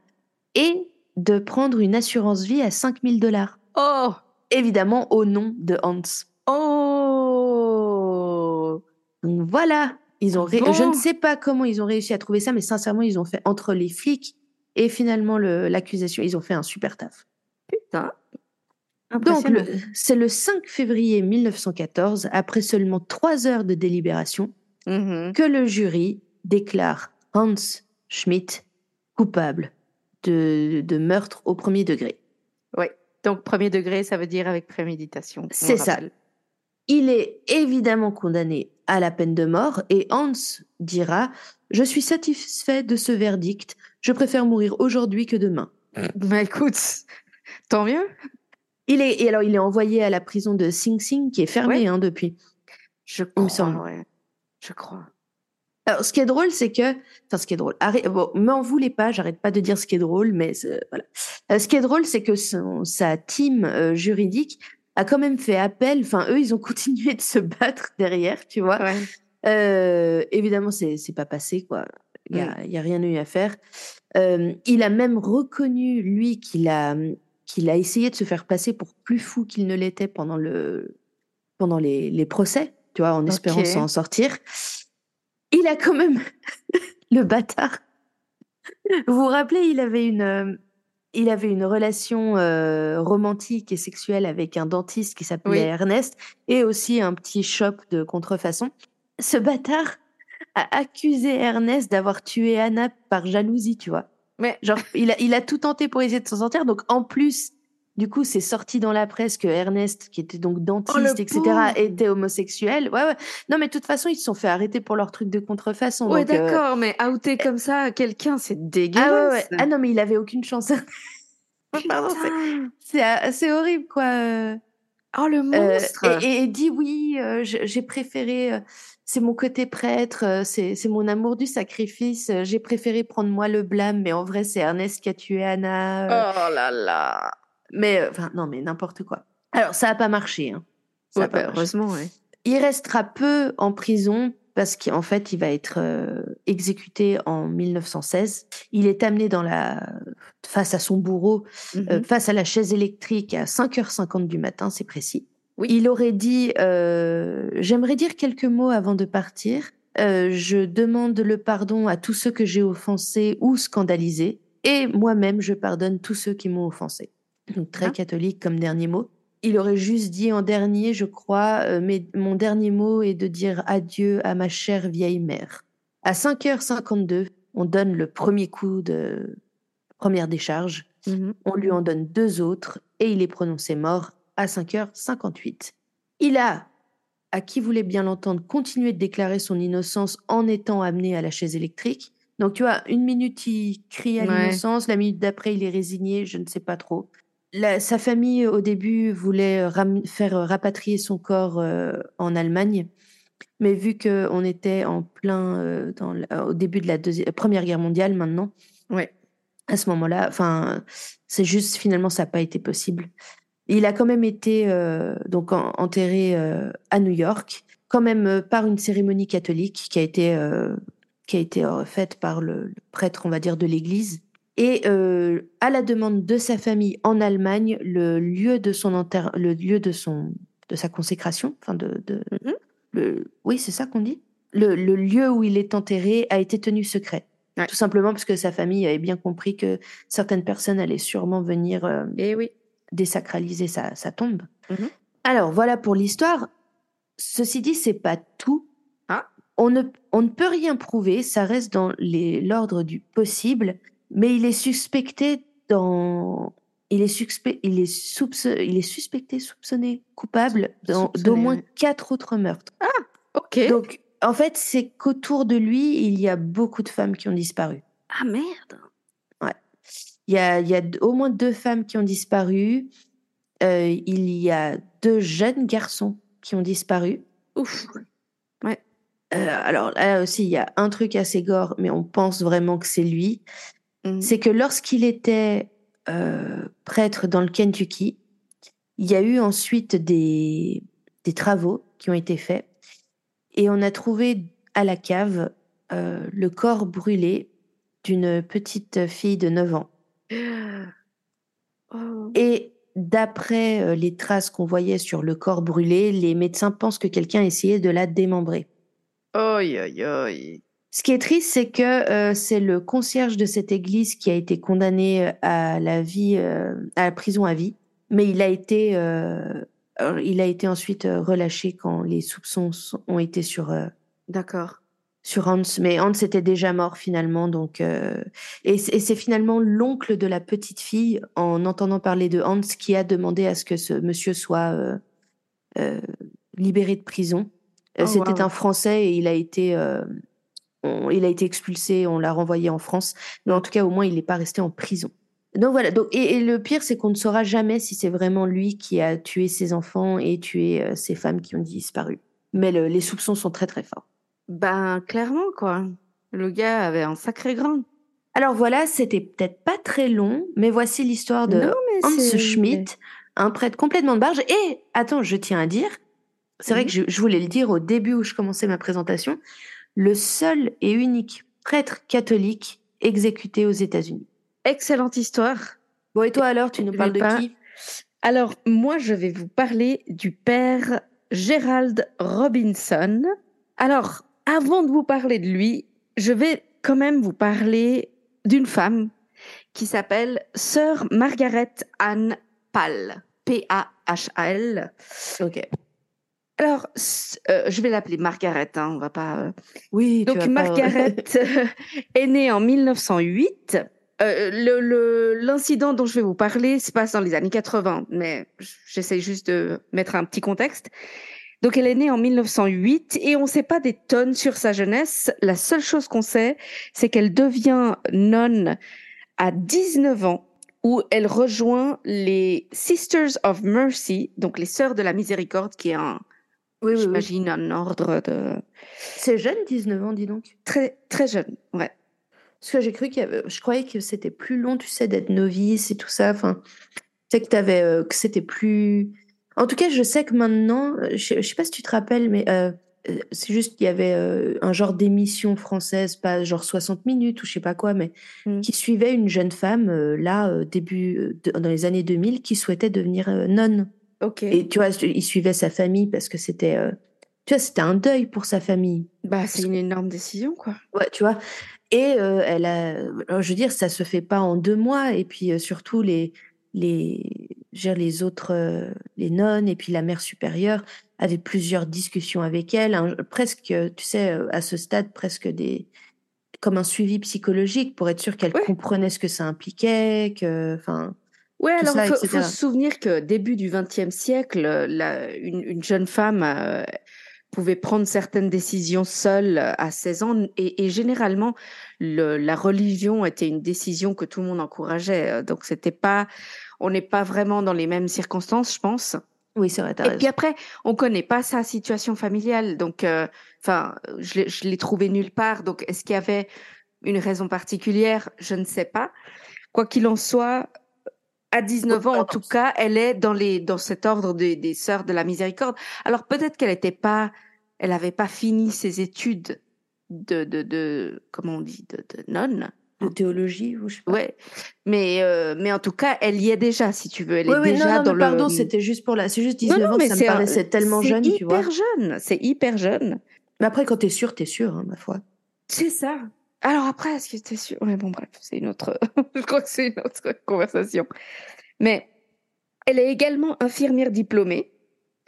et de prendre une assurance vie à 5000 dollars. Oh, Évidemment au nom de Hans. oh, Donc voilà, ils ont ré- Bon. je ne sais pas comment ils ont réussi à trouver ça, mais sincèrement, ils ont fait entre les flics et finalement le- l'accusation, ils ont fait un super taf. putain. Donc c'est le 5 février 1914, après seulement trois heures de délibération, Mhm. que le jury déclare Hans Schmidt coupable de, de meurtre au premier degré. Donc, premier degré, ça veut dire avec préméditation. on C'est ça. Il est évidemment condamné à la peine de mort et Hans dira Je suis satisfait de ce verdict, je préfère mourir aujourd'hui que demain. Bah écoute, tant mieux. Il est, et alors, il est envoyé à la prison de Sing Sing qui est fermée Ouais. hein, depuis. Je me crois, semble. ouais. Je crois. Alors, ce qui est drôle, c'est que. Enfin, ce qui est drôle. Arrête, bon, m'en voulez pas, j'arrête pas de dire ce qui est drôle, mais voilà. Euh, ce qui est drôle, c'est que son- sa team euh, juridique a quand même fait appel. Enfin, eux, ils ont continué de se battre derrière, tu vois. Ouais. Euh, évidemment, c'est pas passé, quoi. Il y a, a rien eu à faire. Euh, il a même reconnu, lui, qu'il a, qu'il a essayé de se faire passer pour plus fou qu'il ne l'était pendant, le, pendant les, les procès, tu vois, en espérant s'en sortir. Il a quand même, le bâtard. Vous vous rappelez, il avait une, euh, il avait une relation euh, romantique et sexuelle avec un dentiste qui s'appelait Oui. Ernest et aussi un petit shop de contrefaçon. Ce bâtard a accusé Ernest d'avoir tué Anna par jalousie, tu vois. Mais Genre, il a, il a tout tenté pour essayer de s'en sortir. Donc, en plus, du coup, c'est sorti dans la presse que Ernest, qui était donc dentiste, Oh, etc., pauvre. était homosexuel. Ouais, ouais. Non, mais de toute façon, ils se sont fait arrêter pour leur truc de contrefaçon. ouais, euh, d'accord, mais outer comme ça quelqu'un, c'est Ah ouais, dégueulasse. ouais. Ah non, mais il avait aucune chance. Pardon, c'est- Putain. c'est euh, c'est horrible, quoi. euh. Oh le Euh, monstre. et, et- et dit oui, euh, j'ai préféré, euh, c'est mon côté prêtre, euh, c'est mon amour du sacrifice, euh, j'ai préféré prendre moi le blâme, mais en vrai c'est Ernest qui a tué Anna. euh. Oh là là. Mais euh, enfin non, mais n'importe quoi. Alors ça a pas marché. Hein. Ça a pas bah, marché. heureusement, ouais. Il restera peu en prison parce qu'en fait, il va être euh, exécuté en 1916. Il est amené dans la face à son bourreau euh, Mhm. face à la chaise électrique à 5h50 du matin, c'est précis. Oui. Il aurait dit euh, J'aimerais dire quelques mots avant de partir. Euh, je demande le pardon à tous ceux que j'ai offensés ou scandalisés. Et moi-même, je pardonne tous ceux qui m'ont offensé. Donc, très Ah. catholique comme dernier mot. Il aurait juste dit en dernier, je crois, euh, mais mon dernier mot est de dire adieu à ma chère vieille mère. À 5h52, on donne le premier coup de première décharge. Mhm. On lui en donne deux autres et il est prononcé mort à 5h58. Il a à qui voulait bien l'entendre, continuer de déclarer son innocence en étant amené à la chaise électrique. Donc, tu vois, une minute, il crie à Ouais. l'innocence, la minute d'après, il est résigné, je ne sais pas trop. La- sa famille, au début, voulait ram- faire euh, rapatrier son corps euh, en Allemagne. Mais vu qu'on était en plein euh, dans la- au début de la Première Guerre mondiale maintenant, Ouais. à ce moment-là, enfin, c'est juste finalement ça n'a pas été possible. Il a quand même été euh, donc en- enterré euh, à New York, quand même euh, par une cérémonie catholique qui a été euh, qui a été euh, faite par le, le prêtre, on va dire, de l'Église. Et euh, à la demande de sa famille en Allemagne, le lieu de son enterre, le lieu de son de sa consécration, enfin de, de Mhm. le, oui, c'est ça qu'on dit? Le, le lieu où il est enterré a été tenu secret. Ouais. Tout simplement parce que sa famille avait bien compris que certaines personnes allaient sûrement venir euh, Et oui. désacraliser sa, sa tombe. Mhm. Alors voilà pour l'histoire. Ceci dit, c'est pas tout. Ah. On ne, on ne peut rien prouver, ça reste dans l'ordre du possible, mais il est suspecté dans. Il est, suspect, il, est soupçon- il est suspecté, soupçonné, coupable Soupçonné, d'au moins ouais. quatre autres meurtres. Ok. Donc, en fait, c'est qu'autour de lui, il y a beaucoup de femmes qui ont disparu. Ah merde. Il y a, il y a au moins deux femmes qui ont disparu. Euh, il y a deux jeunes garçons qui ont disparu. Ouf. Euh, alors là aussi, il y a un truc assez gore, mais on pense vraiment que c'est lui. Mhm. C'est que lorsqu'il était euh, prêtre dans le Kentucky, il y a eu ensuite des, des travaux qui ont été faits et on a trouvé à la cave euh, le corps brûlé d'une petite fille de 9 ans. Oh. Et d'après euh, les traces qu'on voyait sur le corps brûlé, les médecins pensent que quelqu'un essayait de la démembrer. Oi, oi, oi. Ce qui est triste, c'est que euh, c'est le concierge de cette église qui a été condamné euh, à la vie, euh, à la prison à vie, mais il a été, euh, il a été ensuite relâché quand les soupçons ont été sur D'accord. sur Hans. Mais Hans était déjà mort finalement, donc et c'est finalement l'oncle de la petite fille, en entendant parler de Hans, qui a demandé à ce que ce monsieur soit libéré de prison. Oh, C'était wow. un Français et il a été, on- il a été expulsé, on l'a renvoyé en France. Mais en tout cas, au moins, il n'est pas resté en prison. Donc voilà. Donc, et, et le pire, c'est qu'on ne saura jamais si c'est vraiment lui qui a tué ses enfants et tué euh, ces femmes qui ont disparu. Mais le- les soupçons sont très très forts. Ben, clairement, quoi. Le gars avait un sacré grain. Alors voilà, c'était peut-être pas très long, mais voici l'histoire de Non, Hans Schmidt, un prêtre complètement de barge. Et attends, je tiens à dire, c'est vrai que je, je voulais le dire au début où je commençais ma présentation, le seul et unique prêtre catholique exécuté aux États-Unis. Excellente histoire. Bon, et toi alors, tu nous Je parles de pas- qui? Alors, moi, je vais vous parler du père Gerald Robinson. Alors, avant de vous parler de lui, je vais quand même vous parler d'une femme qui s'appelle Sœur Margaret Anne Pall. P-A-H-A-L. Ok. Alors, euh, je vais l'appeler Margaret, hein, on va pas. euh, Oui, tu Donc vas pas- Margaret euh, est née en 1908. Euh, le- le- L'incident dont je vais vous parler se passe dans les années 80, mais j'essaie juste de mettre un petit contexte. Donc elle est née en 1908 et on ne sait pas des tonnes sur sa jeunesse. La seule chose qu'on sait, c'est qu'elle devient nonne à 19 ans où elle rejoint les Sisters of Mercy, donc les Sœurs de la Miséricorde, qui est un, oui, oui, oui. j'imagine, un ordre de C'est jeune, 19 ans, dis donc. très très jeune. Ouais. Parce que j'ai cru qu'il y avait... Je croyais que c'était plus long, tu sais, d'être novice et tout ça. Enfin, tu sais que t'avais... euh, que c'était plus... En tout cas, je sais que maintenant... Je, je sais pas si tu te rappelles, mais... euh, c'est juste qu'il y avait euh, un genre d'émission française, pas genre 60 minutes ou je sais pas quoi, mais Mm. qui suivait une jeune femme, là, début... de- dans les années 2000, qui souhaitait devenir nonne. Ok. Et tu vois, il suivait sa famille parce que c'était... euh, tu vois, c'était un deuil pour sa famille. Bah, c'est une énorme décision, quoi. Ouais, tu vois. Et euh, elle a, je veux dire, ça se fait pas en deux mois. Et puis euh, surtout les, les, dire, les autres, les nonnes et puis la mère supérieure avaient plusieurs discussions avec elle, un- presque, tu sais, à ce stade, presque des, comme un suivi psychologique pour être sûr qu'elle Ouais. comprenait ce que ça impliquait, que, enfin, Tout alors il faut, se souvenir que début du XXe siècle, euh, la- une, une jeune femme, euh, pouvait prendre certaines décisions seule à 16 ans. Et, et généralement, le, la religion était une décision que tout le monde encourageait. Donc, c'était pas, on n'est pas vraiment dans les mêmes circonstances, je pense. Oui, c'est vrai. Et puis après, on connaît pas sa situation familiale. Donc, euh, enfin, je l'ai trouvé nulle part. Donc, est-ce qu'il y avait une raison particulière? Je ne sais pas. Quoi qu'il en soit, à 19 ans, en tout cas, elle est dans les dans cet ordre des, des sœurs de la miséricorde. Alors peut-être qu'elle n'était pas, elle n'avait pas fini ses études de de, de comment on dit de, de nonne. De théologie, ou je sais pas. Ouais, mais euh, mais en tout cas, elle y est déjà, si tu veux. Elle Oui, est oui, déjà non, non, dans mais pardon, le. c'était juste pour la. C'est juste Non, 19 non, ans, mais ça me paraissait tellement jeune, tu vois. C'est hyper jeune. C'est hyper jeune. Mais après, quand t'es sûr, t'es sûr, hein, ma foi. C'est ça. Alors après, est-ce que t'es sûr Ouais, bon, bref, c'est une autre. je crois que c'est une autre conversation. Mais elle est également infirmière diplômée.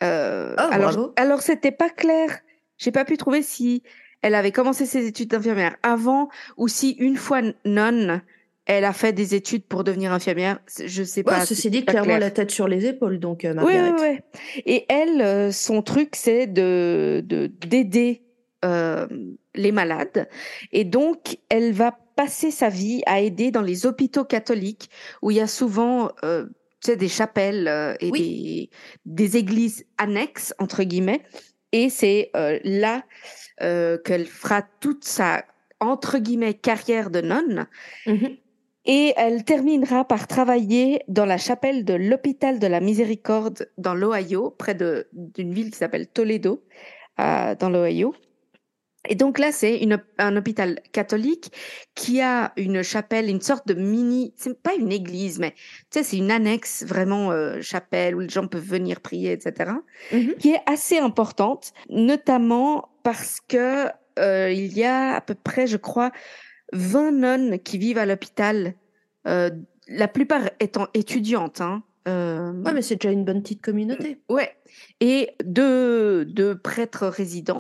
Euh, Oh, alors, bravo. alors c'était pas clair. J'ai pas pu trouver si elle avait commencé ses études d'infirmière avant ou si une fois nonne, elle a fait des études pour devenir infirmière. Je sais Ouais, pas. ceci dit, clairement clair. la tête sur les épaules, donc, euh, Oui, oui, oui. Et elle, euh, son truc, c'est de de- d'aider euh, les malades. Et donc, elle va passer sa vie à aider dans les hôpitaux catholiques où il y a souvent euh, tu sais, des chapelles euh, et des, des églises annexes, entre guillemets. Et c'est là qu'elle fera toute sa, entre guillemets, carrière de nonne. Mhm. Et elle terminera par travailler dans la chapelle de l'hôpital de la Miséricorde dans l'Ohio, près d'une ville qui s'appelle Toledo, euh, dans l'Ohio. Et donc là, c'est un hôpital catholique qui a une chapelle, une sorte de mini, c'est pas une église, mais tu sais, c'est une annexe vraiment euh, chapelle où les gens peuvent venir prier, etc Mhm. qui est assez importante, notamment parce que euh, il y a à peu près, je crois, 20 nonnes qui vivent à l'hôpital, euh, la plupart étant étudiantes. Hein. Euh, Ouais, mais c'est déjà une bonne petite communauté. ouais, et deux, deux prêtres résidents.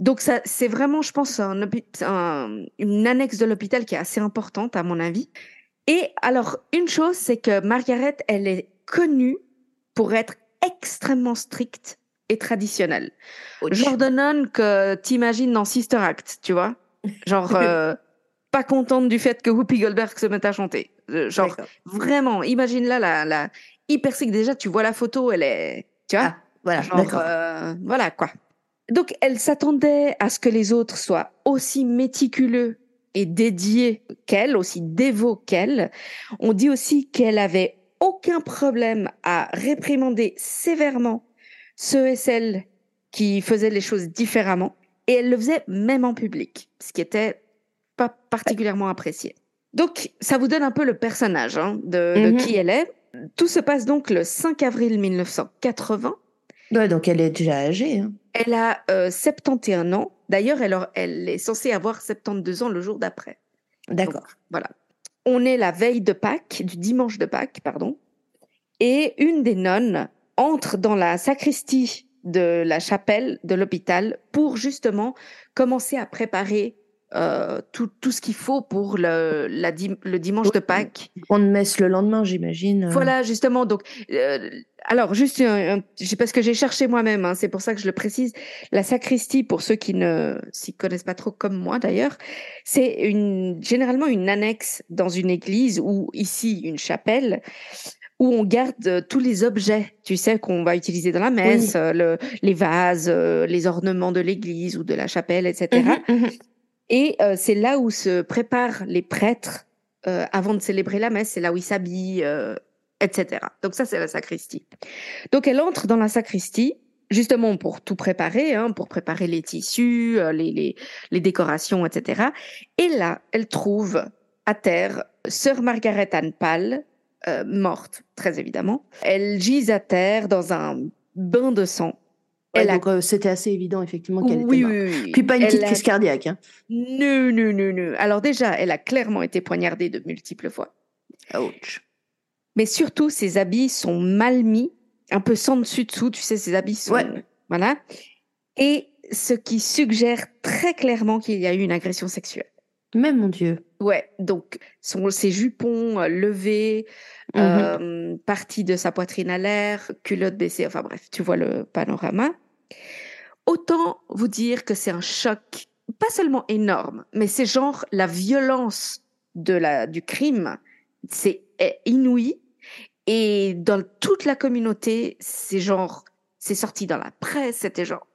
Donc ça, c'est vraiment, je pense, un, hôpi- un- une annexe de l'hôpital qui est assez importante à mon avis. Et alors, une chose, c'est que Margaret, elle est connue pour être extrêmement stricte et traditionnelle. Genre de nonne que t'imagines dans Sister Act, tu vois. Genre, euh, pas contente du fait que Whoopi Goldberg se mette à chanter. Euh, Genre, vraiment, imagine là la, la hyper strict. Déjà, tu vois la photo, elle est, tu vois. Ah, voilà, Genre, euh, voilà quoi. Donc, elle s'attendait à ce que les autres soient aussi méticuleux et dédiés qu'elle, aussi dévots qu'elle. On dit aussi qu'elle avait aucun problème à réprimander sévèrement ceux et celles qui faisaient les choses différemment. Et elle le faisait même en public, ce qui était pas particulièrement apprécié. Donc, ça vous donne un peu le personnage hein, de, de Mhm. qui elle est. Tout se passe donc le 5 avril 1980. Ouais, donc elle est déjà âgée. hein. Elle a euh, 71 ans. D'ailleurs, elle, est censée avoir 72 ans le jour d'après. D'accord. Voilà. On est la veille de Pâques, du dimanche de Pâques, pardon. Et une des nonnes entre dans la sacristie de la chapelle de l'hôpital pour justement commencer à préparer euh, tout, tout ce qu'il faut pour le, la le dimanche de Pâques. Grande messe le lendemain, j'imagine. euh. Voilà, justement. Donc, euh, alors, juste, un, un- j'ai- parce que j'ai cherché moi-même, hein, c'est pour ça que je le précise. La sacristie, pour ceux qui ne s'y connaissent pas trop, comme moi d'ailleurs, c'est une, généralement une annexe dans une église ou ici une chapelle où on garde tous les objets, tu sais, qu'on va utiliser dans la messe, euh, le, les vases, euh, les ornements de l'église ou de la chapelle, etc. Mhm, mhm. Et euh, c'est là où se préparent les prêtres euh, avant de célébrer la messe, c'est là où ils s'habillent, euh, etc. Donc ça, c'est la sacristie. Donc elle entre dans la sacristie, justement pour tout préparer, hein, pour préparer les tissus, euh, les, les, les décorations, etc. Et là, elle trouve à terre sœur Margaret Anne Pal, euh, morte, très évidemment. Elle gise à terre dans un bain de sang. Ouais, Elle a- donc euh, c'était assez évident, effectivement, qu'elle oui, était morte. oui, oui. Puis pas une Elle petite a- crise cardiaque. Hein. non, non, non, non. Alors déjà, elle a clairement été poignardée de multiples fois. Ouch. Mais surtout, ses habits sont mal mis, un peu sans dessus-dessous, tu sais, ses habits sont... Ouais. Voilà. Et ce qui suggère très clairement qu'il y a eu une agression sexuelle. Mais mon Dieu. Ouais, donc son, ses jupons euh, levés, Mhm. euh, partie de sa poitrine à l'air, culotte baissée, enfin bref, tu vois le panorama. Autant vous dire que c'est un choc, pas seulement énorme, mais c'est genre la violence de la, du crime, c'est inouï. Et dans toute la communauté, c'est genre, c'est sorti dans la presse, c'était genre,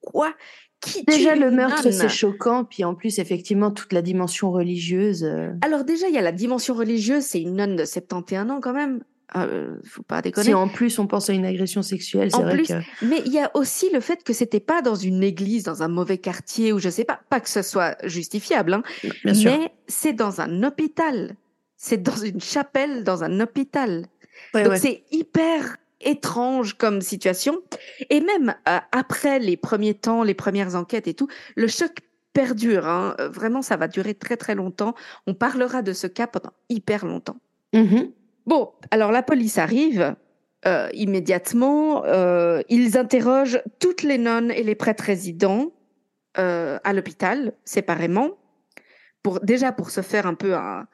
quoi? Qui Déjà, le meurtre, c'est choquant. Puis en plus, effectivement, toute la dimension religieuse. Euh. Alors, déjà, il y a la dimension religieuse. C'est une nonne de 71 ans, quand même. Euh, faut pas déconner. Si en plus on pense à une agression sexuelle, c'est vrai que. Mais il y a aussi le fait que c'était pas dans une église, dans un mauvais quartier ou je sais pas, pas que ce soit justifiable, hein, mais c'est dans un hôpital. C'est dans une chapelle, dans un hôpital. Donc c'est hyper étrange comme situation. Et même euh, après les premiers temps, les premières enquêtes et tout, le choc perdure. Hein. Euh, vraiment, ça va durer très très longtemps. On parlera de ce cas pendant hyper longtemps. Mm-hmm. Bon, alors la police arrive. Euh, immédiatement, euh, ils interrogent toutes les nonnes et les prêtres résidents à l'hôpital séparément, pour déjà pour se faire un peu un,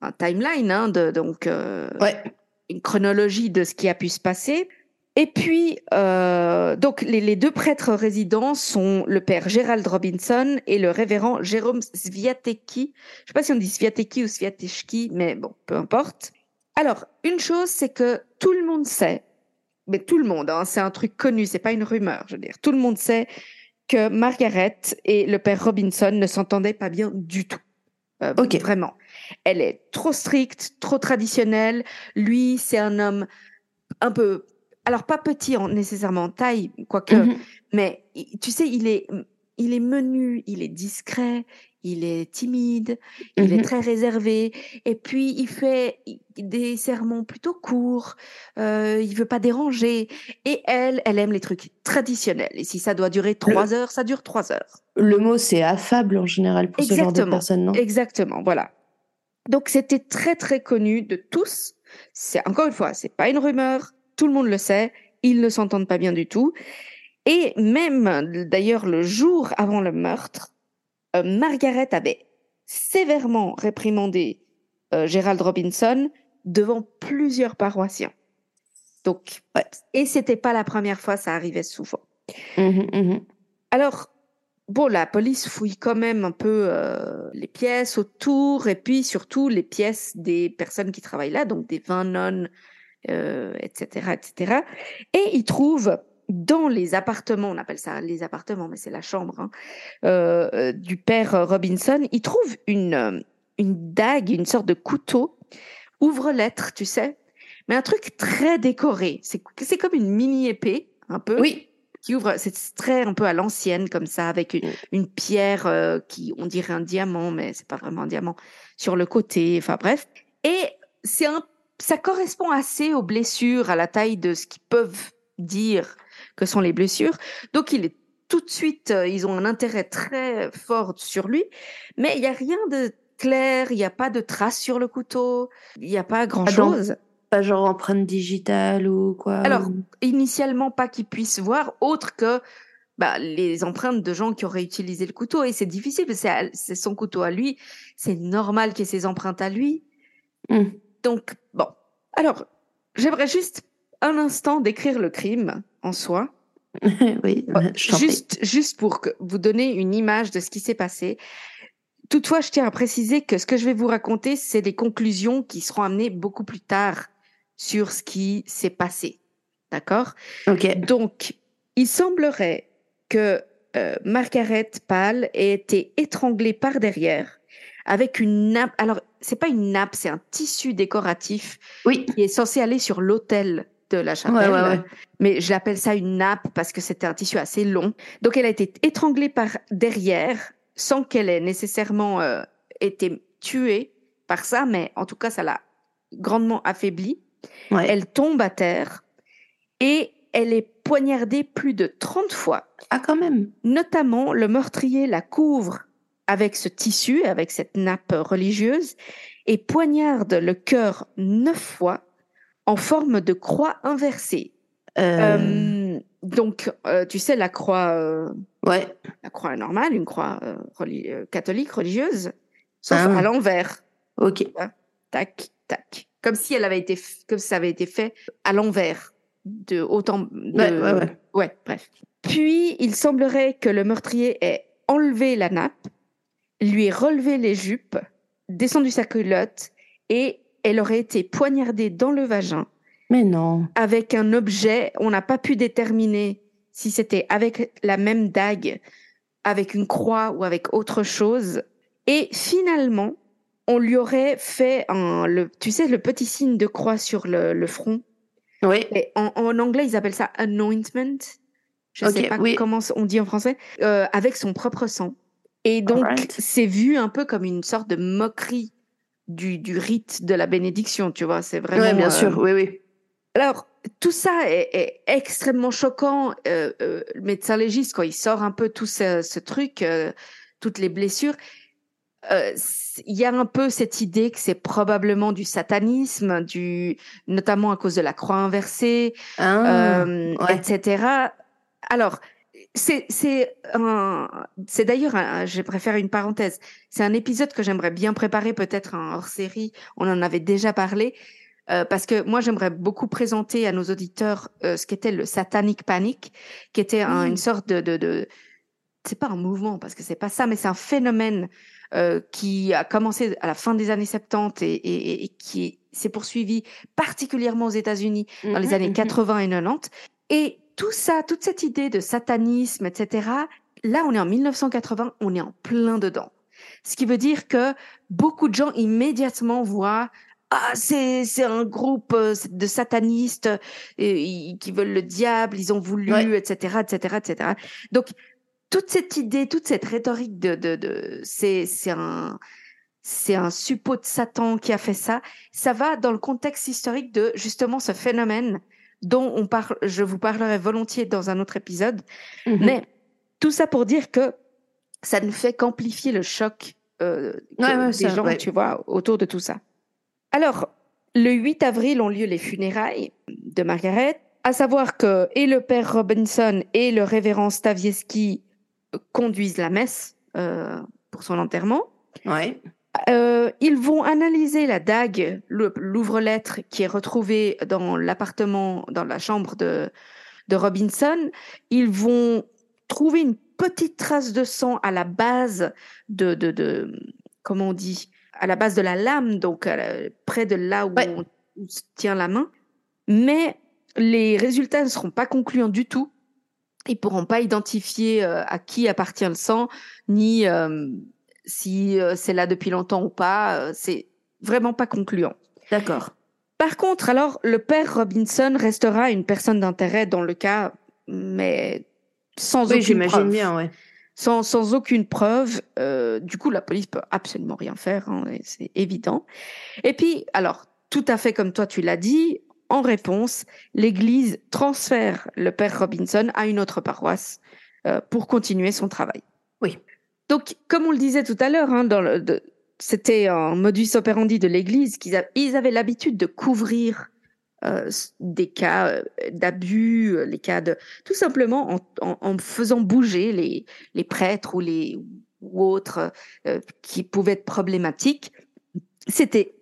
un timeline, hein, de, donc ouais. Une chronologie de ce qui a pu se passer. Et puis, donc les, les, deux prêtres résidents sont le père Gérald Robinson et le révérend Jérôme Sviatecki. Je ne sais pas si on dit Sviatecki ou Sviatechki, mais bon, peu importe. Alors, une chose, c'est que tout le monde sait, mais tout le monde, hein, c'est un truc connu, c'est pas une rumeur, je veux dire, tout le monde sait que Margaret et le père Robinson ne s'entendaient pas bien du tout. Euh, ok. Vraiment. Elle est trop stricte, trop traditionnelle. Lui, c'est un homme un peu, alors pas petit en, nécessairement en taille, quoique, mm-hmm. mais tu sais, il est, il est menu, il est discret, il est timide, il est mmh très réservé, et puis il fait des sermons plutôt courts, euh, il veut pas déranger, et elle, elle aime les trucs traditionnels, et si ça doit durer trois heures, ça dure trois heures. Le mot c'est affable en général pour ce genre de personnes, non? Exactement, voilà. Donc c'était très très connu de tous. C'est encore une fois, c'est pas une rumeur, tout le monde le sait, ils ne s'entendent pas bien du tout. Et même d'ailleurs le jour avant le meurtre, euh, Margaret avait sévèrement réprimandé euh, Gérald Robinson devant plusieurs paroissiens. Donc, ouais. et c'était pas la première fois, ça arrivait souvent. Mmh mmh Alors, bon, la police fouille quand même un peu euh, les pièces autour et puis surtout les pièces des personnes qui travaillent là, donc des 20 nonnes, etc., etc. Et ils trouvent dans les appartements, on appelle ça les appartements, mais c'est la chambre hein, euh, euh, du père Robinson, il trouve une, euh, une dague, une sorte de couteau, ouvre-lettre, tu sais, mais un truc très décoré. C'est comme une mini épée, un peu. Oui. Qui ouvre, c'est très un peu à l'ancienne comme ça, avec une, pierre qui, on dirait un diamant, mais c'est pas vraiment un diamant, sur le côté. Enfin bref. Et c'est un, ça correspond assez aux blessures, à la taille de ce qu'ils peuvent dire que sont les blessures. Donc il est tout de suite, euh, ils ont un intérêt très fort sur lui, mais il n'y a rien de clair, il n'y a pas de traces sur le couteau, il n'y a pas grand-chose. Pas genre empreinte digitale ou quoi Alors, initialement, pas qu'ils puissent voir, autre que bah, les empreintes de gens qui auraient utilisé le couteau. Et c'est difficile, c'est son couteau à lui. C'est normal qu'il y ait ses empreintes à lui. Hmm. Donc, bon. Alors, j'aimerais juste un instant décrire le crime en soi. oui, juste, juste pour vous donner une image de ce qui s'est passé. Toutefois, je tiens à préciser que ce que je vais vous raconter, c'est des conclusions qui seront amenées beaucoup plus tard sur ce qui s'est passé. D'accord? Donc, il semblerait que euh, Margaret Pal ait été étranglée par derrière avec une nappe. Alors, c'est pas une nappe, c'est un tissu décoratif oui. qui est censé aller sur l'autel de la chapelle. Mais j'appelle ça une nappe parce que c'était un tissu assez long. Donc elle a été étranglée par derrière sans qu'elle ait nécessairement euh, été tuée par ça, mais en tout cas ça l'a grandement affaiblie. Elle tombe à terre et elle est poignardée plus de 30 fois. Ah quand même. Notamment le meurtrier la couvre avec ce tissu, avec cette nappe religieuse, et poignarde le cœur neuf fois en forme de croix inversée. Euh... euh donc, euh, tu sais, la croix, ouais. la croix normale, une croix catholique religieuse, sauf ah à l'envers. Ok. Tac, tac. Comme si elle avait été, comme ça avait été fait à l'envers, de autant. Ouais, ouais, ouais. Ouais, bref. Puis, il semblerait que le meurtrier ait enlevé la nappe, lui ait relevé les jupes, descendu sa culotte et elle aurait été poignardée dans le vagin Mais non. avec un objet. On n'a pas pu déterminer si c'était avec la même dague, avec une croix ou avec autre chose. Et finalement, on lui aurait fait un, le, tu sais, le petit signe de croix sur le, le front. Oui. Et en, en anglais, ils appellent ça anointment. Je Ok, sais pas oui. comment on dit en français. Euh, avec son propre sang. Et donc, c'est vu un peu comme une sorte de moquerie du, du rite de la bénédiction, tu vois. C'est vraiment. Oui, bien euh, sûr. Oui, oui. alors, tout ça est, est extrêmement choquant. Euh, euh, le médecin légiste, quand il sort un peu tout ce, ce truc, euh, toutes les blessures, euh, il y a un peu cette idée que c'est probablement du satanisme, du, notamment à cause de la croix inversée, Ah, euh, ouais. etc. Alors, c'est c'est un- c'est d'ailleurs, je préfère une parenthèse. C'est un épisode que j'aimerais bien préparer, peut-être un hors série. On en avait déjà parlé. euh, parce que moi, j'aimerais beaucoup présenter à nos auditeurs ce qu'était le satanic panic, qui était un- Mm. une sorte de, de, de c'est pas un mouvement parce que c'est pas ça, mais c'est un phénomène euh, qui a commencé à la fin des années 70 et, et- et qui s'est poursuivi particulièrement aux États-Unis dans les Mhm, années mhm. 80 et 90. Et tout ça, toute cette idée de satanisme, etc., là, on est en 1980, on est en plein dedans. Ce qui veut dire que beaucoup de gens immédiatement voient ah c'est c'est un groupe euh, de satanistes qui veulent le diable, ils ont voulu, Ouais. etc., etc., etc. Donc toute cette idée, toute cette rhétorique de de, de c'est un c'est un suppôt de Satan qui a fait ça. Ça va dans le contexte historique de justement ce phénomène dont on parle, je vous parlerai volontiers dans un autre épisode. Mhm. Mais tout ça pour dire que ça ne fait qu'amplifier le choc euh, que- Ouais, ouais, des gens, tu vois, autour de tout ça. Alors, le 8 avril ont lieu les funérailles de Margaret, à savoir que et le père Robinson et le révérend Stavieski conduisent la messe euh, pour son enterrement. Ouais. Euh, ils vont analyser la dague, le- l'ouvre-lettre qui est retrouvée dans l'appartement, dans la chambre de, de Robinson. Ils vont trouver une petite trace de sang à la base de, de, de comment on dit, à la base de la lame, donc la- près de là où Ouais. on se tient la main. Mais les résultats ne seront pas concluants du tout. Ils pourront pas identifier euh, à qui appartient le sang, ni euh, si euh, c'est là depuis longtemps ou pas. c'est vraiment pas concluant. D'accord. Par contre, alors, le père Robinson restera une personne d'intérêt dans le cas, mais sans Oui, aucune j'imagine preuve. bien, ouais. Sans, sans aucune preuve. euh, du coup, la police peut absolument rien faire, hein, c'est évident. Et puis, alors, tout à fait comme toi, tu l'as dit, en réponse, l'Église transfère le père Robinson à une autre paroisse euh, pour continuer son travail. Oui. Donc, comme on le disait tout à l'heure, hein, dans le, de- c'était un modus operandi de l'Église qu'ils ils avaient l'habitude de couvrir euh, des cas euh, d'abus, les cas de tout simplement en, en- en faisant bouger les, les prêtres ou les ou autres euh, qui pouvaient être problématiques. C'était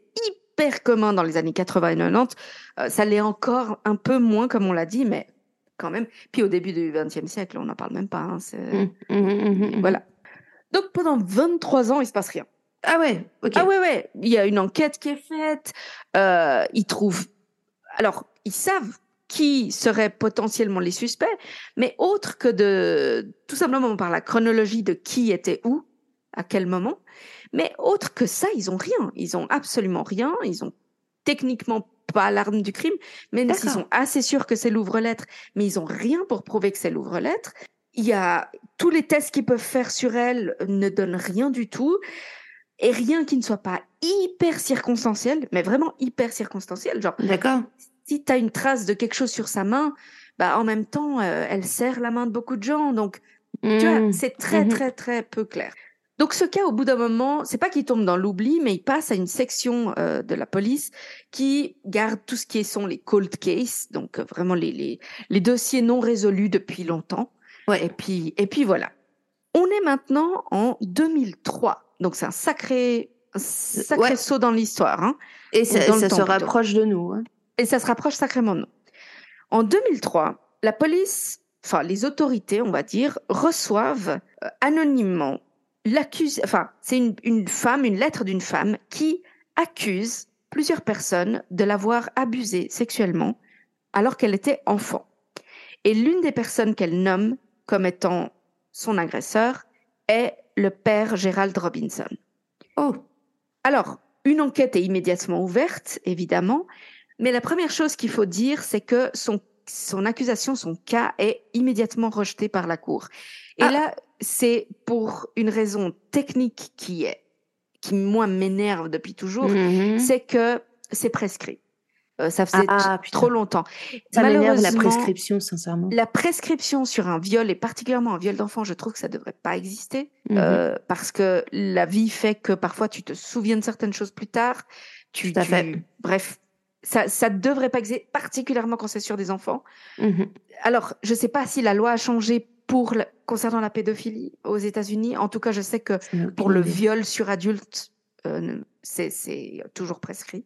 hyper commun dans les années 80 et 90. Euh, ça l'est encore un peu moins, comme on l'a dit, mais quand même. Puis au début du XXe siècle, on n'en parle même pas. hein, mhm, mhm, mhm. Voilà. Donc pendant 23 ans, il se passe rien. Ah ouais, ok. Ah ouais, ouais. Il y a une enquête qui est faite. Euh, ils trouvent. Alors, ils savent qui seraient potentiellement les suspects, mais autre que de tout simplement par la chronologie de qui était où, à quel moment. Mais autre que ça, ils ont rien. Ils ont absolument rien. Ils ont techniquement pas l'arme du crime, même s'ils sont assez sûrs que c'est l'ouvre-lettre, mais ils ont rien pour prouver que c'est l'ouvre-lettre. Il y a tous les tests qu'ils peuvent faire sur elle ne donnent rien du tout et rien qui ne soit pas hyper circonstanciel, mais vraiment hyper circonstanciel. Genre, D'accord. si tu as une trace de quelque chose sur sa main, bah en même temps, euh, elle serre la main de beaucoup de gens. Donc, tu vois, Mhm. c'est très, Mhm. très, très peu clair. Donc, ce cas, au bout d'un moment, c'est pas qu'il tombe dans l'oubli, mais il passe à une section euh, de la police qui garde tout ce qui sont les cold cases, donc euh, vraiment les, les, les dossiers non résolus depuis longtemps. Ouais. Et puis, et puis voilà. On est maintenant en 2003. Donc, c'est un sacré, un sacré Ouais. saut dans l'histoire. Hein. Et ça, se plutôt. rapproche de nous. hein. Et ça se rapproche sacrément de nous. En 2003, la police enfin les autorités, on va dire, reçoivent euh, anonymement l'accuse, enfin c'est une, une femme, une lettre d'une femme qui accuse plusieurs personnes de l'avoir abusée sexuellement alors qu'elle était enfant. Et l'une des personnes qu'elle nomme comme étant son agresseur est le père Gérald Robinson. Oh. Alors, une enquête est immédiatement ouverte, évidemment, mais la première chose qu'il faut dire, c'est que son, son accusation, son cas est immédiatement rejeté par la Cour. Et Ah. là, c'est pour une raison technique qui est, qui moi m'énerve depuis toujours, Mhm. c'est que c'est prescrit. Euh, ça faisait Ah, trop longtemps. Ça m'énerve la prescription, sincèrement. La prescription sur un viol, et particulièrement un viol d'enfant, je trouve que ça devrait pas exister. Mhm. Euh, parce que la vie fait que parfois tu te souviens de certaines choses plus tard. Tu, Tout à tu- fait. Bref, ça ça devrait pas exister, particulièrement quand c'est sur des enfants. Mhm. Alors, je sais pas si la loi a changé pour le- concernant la pédophilie aux États-Unis. En tout cas, je sais que pour le viol sur adulte, euh, c'est toujours prescrit.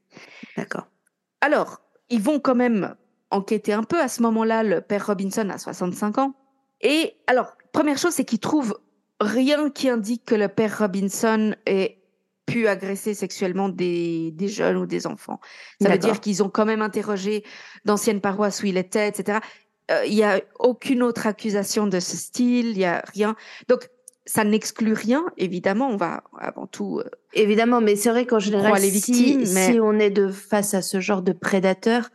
D'accord. Alors, ils vont quand même enquêter un peu. À ce moment-là, le père Robinson a 65 ans. Et alors, première chose, c'est qu'ils trouvent rien qui indique que le père Robinson ait pu agresser sexuellement des, des jeunes ou des enfants. Ça veut dire qu'ils ont quand même interrogé d'anciennes paroisses où il était, etc. Euh, Il y a aucune autre accusation de ce style, il y a rien. Donc, ça n'exclut rien, évidemment. On va avant tout euh, Évidemment, mais c'est vrai qu'en général, si, victimes, mais- si on est de face à ce genre de prédateur,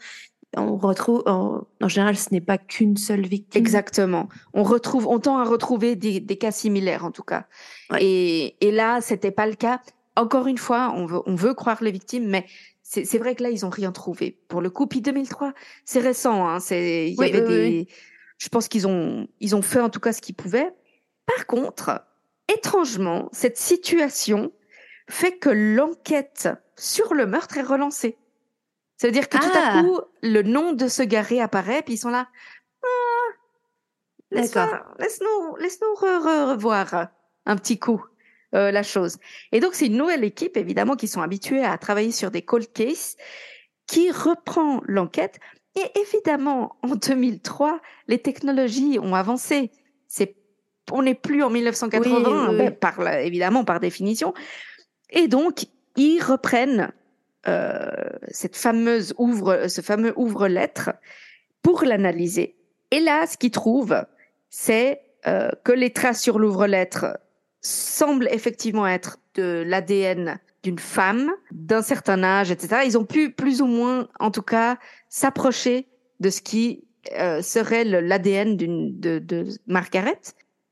on retrouve, en, en général, ce n'est pas qu'une seule victime. Exactement. On retrouve, on tend à retrouver des, des cas similaires en tout cas. Ouais. Et, et là, c'était pas le cas. Encore une fois, on veut, on veut croire les victimes, mais c'est vrai que là, ils ont rien trouvé. Pour le coup, puis 2003, c'est récent. Hein, c'est, il y avait oui, des, oui, je pense qu'ils ont, ils ont fait en tout cas ce qu'ils pouvaient. Par contre, étrangement, cette situation fait que l'enquête sur le meurtre est relancée. Ça veut dire que tout Ah. à coup, le nom de ce garé apparaît, puis ils sont là. Ah, D'accord. Laisse-nous laisse -nous re- re- revoir un petit coup euh, la chose. Et donc, c'est une nouvelle équipe, évidemment, qui sont habitués à travailler sur des cold cases, qui reprend l'enquête. Et évidemment, en 2003, les technologies ont avancé. C'est, on n'est plus en 1980, Oui, oui, ben, oui. par la- évidemment, par définition. Et donc, ils reprennent euh, cette fameuse ouvre, ce fameux ouvre-lettre pour l'analyser. Et là, ce qu'ils trouvent, c'est euh, que les traces sur l'ouvre-lettre semblent effectivement être de l'ADN d'une femme d'un certain âge, etc. Ils ont pu plus ou moins, en tout cas, s'approcher de ce qui euh, serait l'ADN de, de Margaret.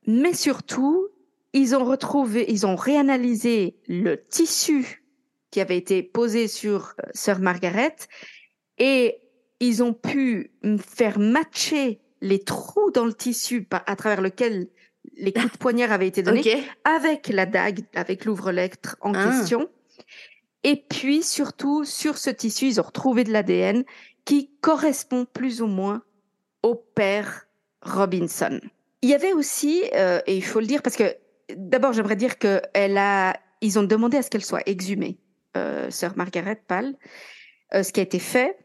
Mais surtout, ils ont retrouvé, ils ont réanalysé le tissu qui avait été posé sur euh, sœur Margaret et ils ont pu faire matcher les trous dans le tissu à travers lequel les coups de poignard avaient été donnés avec la dague, avec l'ouvre-lettre en Ah. question. Et puis surtout, sur ce tissu, ils ont retrouvé de l'ADN qui correspond plus ou moins au père Robinson. Il y avait aussi, euh, et il faut le dire, parce que d'abord j'aimerais dire que elle a, ils ont demandé à ce qu'elle soit exhumée, euh, sœur Margaret Pal, euh, ce qui a été fait.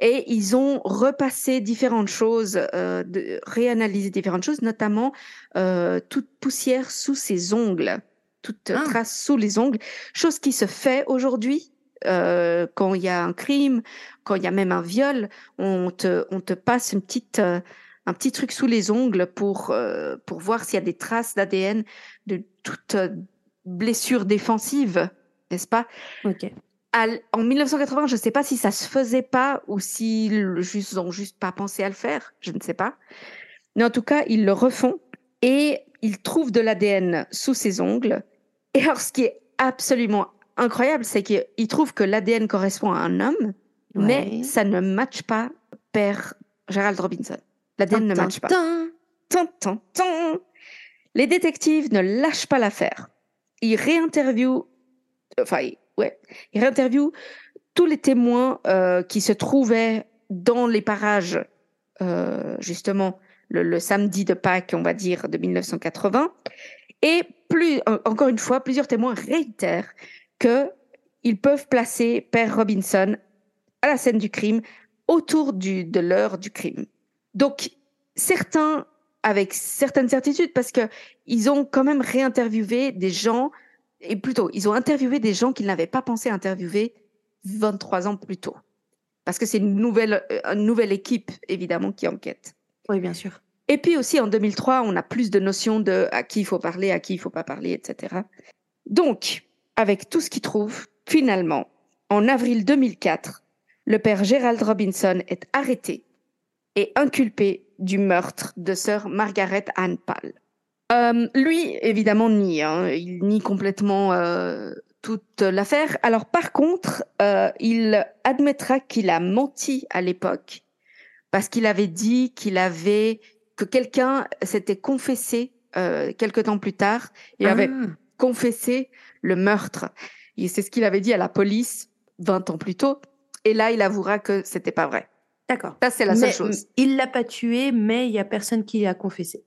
Et ils ont repassé différentes choses, euh, de, réanalysé différentes choses, notamment euh, toute poussière sous ses ongles, toute Ah. trace sous les ongles, chose qui se fait aujourd'hui euh, quand il y a un crime, quand il y a même un viol, on te, on te passe une petite, un petit truc sous les ongles pour, pour voir s'il y a des traces d'ADN de toute blessure défensive, n'est-ce pas? Ok. En 1980, je ne sais pas si ça se faisait pas ou s'ils juste, ont juste pas pensé à le faire, je ne sais pas. Mais en tout cas, ils le refont et ils trouvent de l'ADN sous ses ongles. Et alors, ce qui est absolument incroyable, c'est qu'ils trouvent que l'ADN correspond à un homme, mais ça ne matche pas père Gerald Robinson. L'ADN ne matche pas. Les détectives ne lâchent pas l'affaire. Ils réinterviewent, enfin, ouais, ils réinterviewent tous les témoins euh, qui se trouvaient dans les parages, euh, justement, le, samedi de Pâques, on va dire, de 1980. Et encore une fois, plusieurs témoins réitèrent que ils peuvent placer Père Robinson à la scène du crime autour de l'heure du crime. Donc, certains avec certaines certitudes parce que ils ont quand même réinterviewé des gens, et plutôt, ils ont interviewé des gens qu'ils n'avaient pas pensé interviewer 23 ans plus tôt. Parce que c'est une nouvelle, euh, une nouvelle équipe, évidemment, qui enquête. Oui, bien sûr. Et puis aussi, en 2003, on a plus de notions de à qui il faut parler, à qui il faut pas parler, etc. Donc, avec tout ce qu'ils trouvent, finalement, en avril 2004, le père Gerald Robinson est arrêté et inculpé du meurtre de sœur Margaret Ann Pall. Euh, lui, évidemment, nie. Hein. Il nie complètement euh, toute l'affaire. Alors, par contre, euh, il admettra qu'il a menti à l'époque parce qu'il avait dit qu'il avait que quelqu'un s'était confessé euh, quelque temps plus tard. Il avait Ah. confessé le meurtre. Et c'est ce qu'il avait dit à la police 20 ans plus tôt. Et là, il avouera que c'était pas vrai. D'accord. Ça, c'est la seule Mais- chose. Il l'a pas tué, mais il y a personne qui l'a confessé.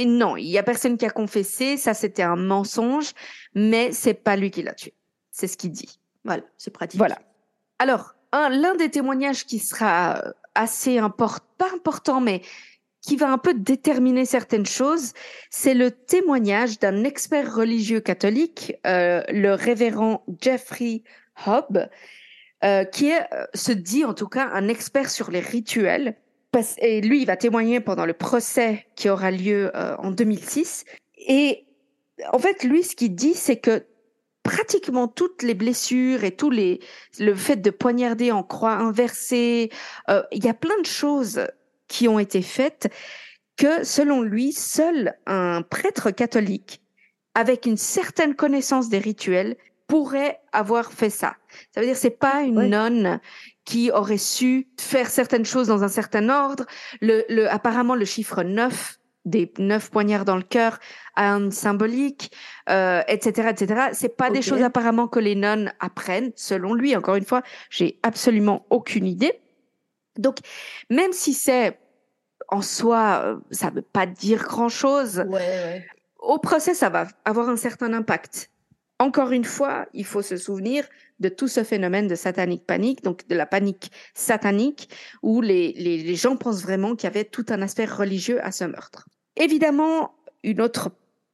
Et non, il y a personne qui a confessé. Ça, c'était un mensonge, mais c'est pas lui qui l'a tué. C'est ce qu'il dit. Voilà, c'est pratique. Voilà. Alors, un- l'un des témoignages qui sera euh, assez important, pas important, mais qui va un peu déterminer certaines choses, c'est le témoignage d'un expert religieux catholique, euh, le révérend Jeffrey Hobb, euh, qui est, se dit en tout cas un expert sur les rituels. Et lui, il va témoigner pendant le procès qui aura lieu euh, en 2006. Et en fait, lui, ce qu'il dit, c'est que pratiquement toutes les blessures et tous les le fait de poignarder en croix inversée, euh, il y a plein de choses qui ont été faites que selon lui, seul un prêtre catholique avec une certaine connaissance des rituels pourrait avoir fait ça. Ça veut dire c'est pas une nonne qui aurait su faire certaines choses dans un certain ordre. Le, le, apparemment, le chiffre 9 des neuf poignards dans le cœur a une symbolique, euh, etc., etc. C'est pas des choses apparemment que les nonnes apprennent, selon lui. Encore une fois, j'ai absolument aucune idée. Donc, même si c'est en soi, euh, ça veut pas dire grand chose. Ouais, ouais. Au procès, ça va avoir un certain impact. Encore une fois, il faut se souvenir de tout ce phénomène de satanic panique, donc de la panique satanique, où les, les, les gens pensent vraiment qu'il y avait tout un aspect religieux à ce meurtre. Évidemment, une autre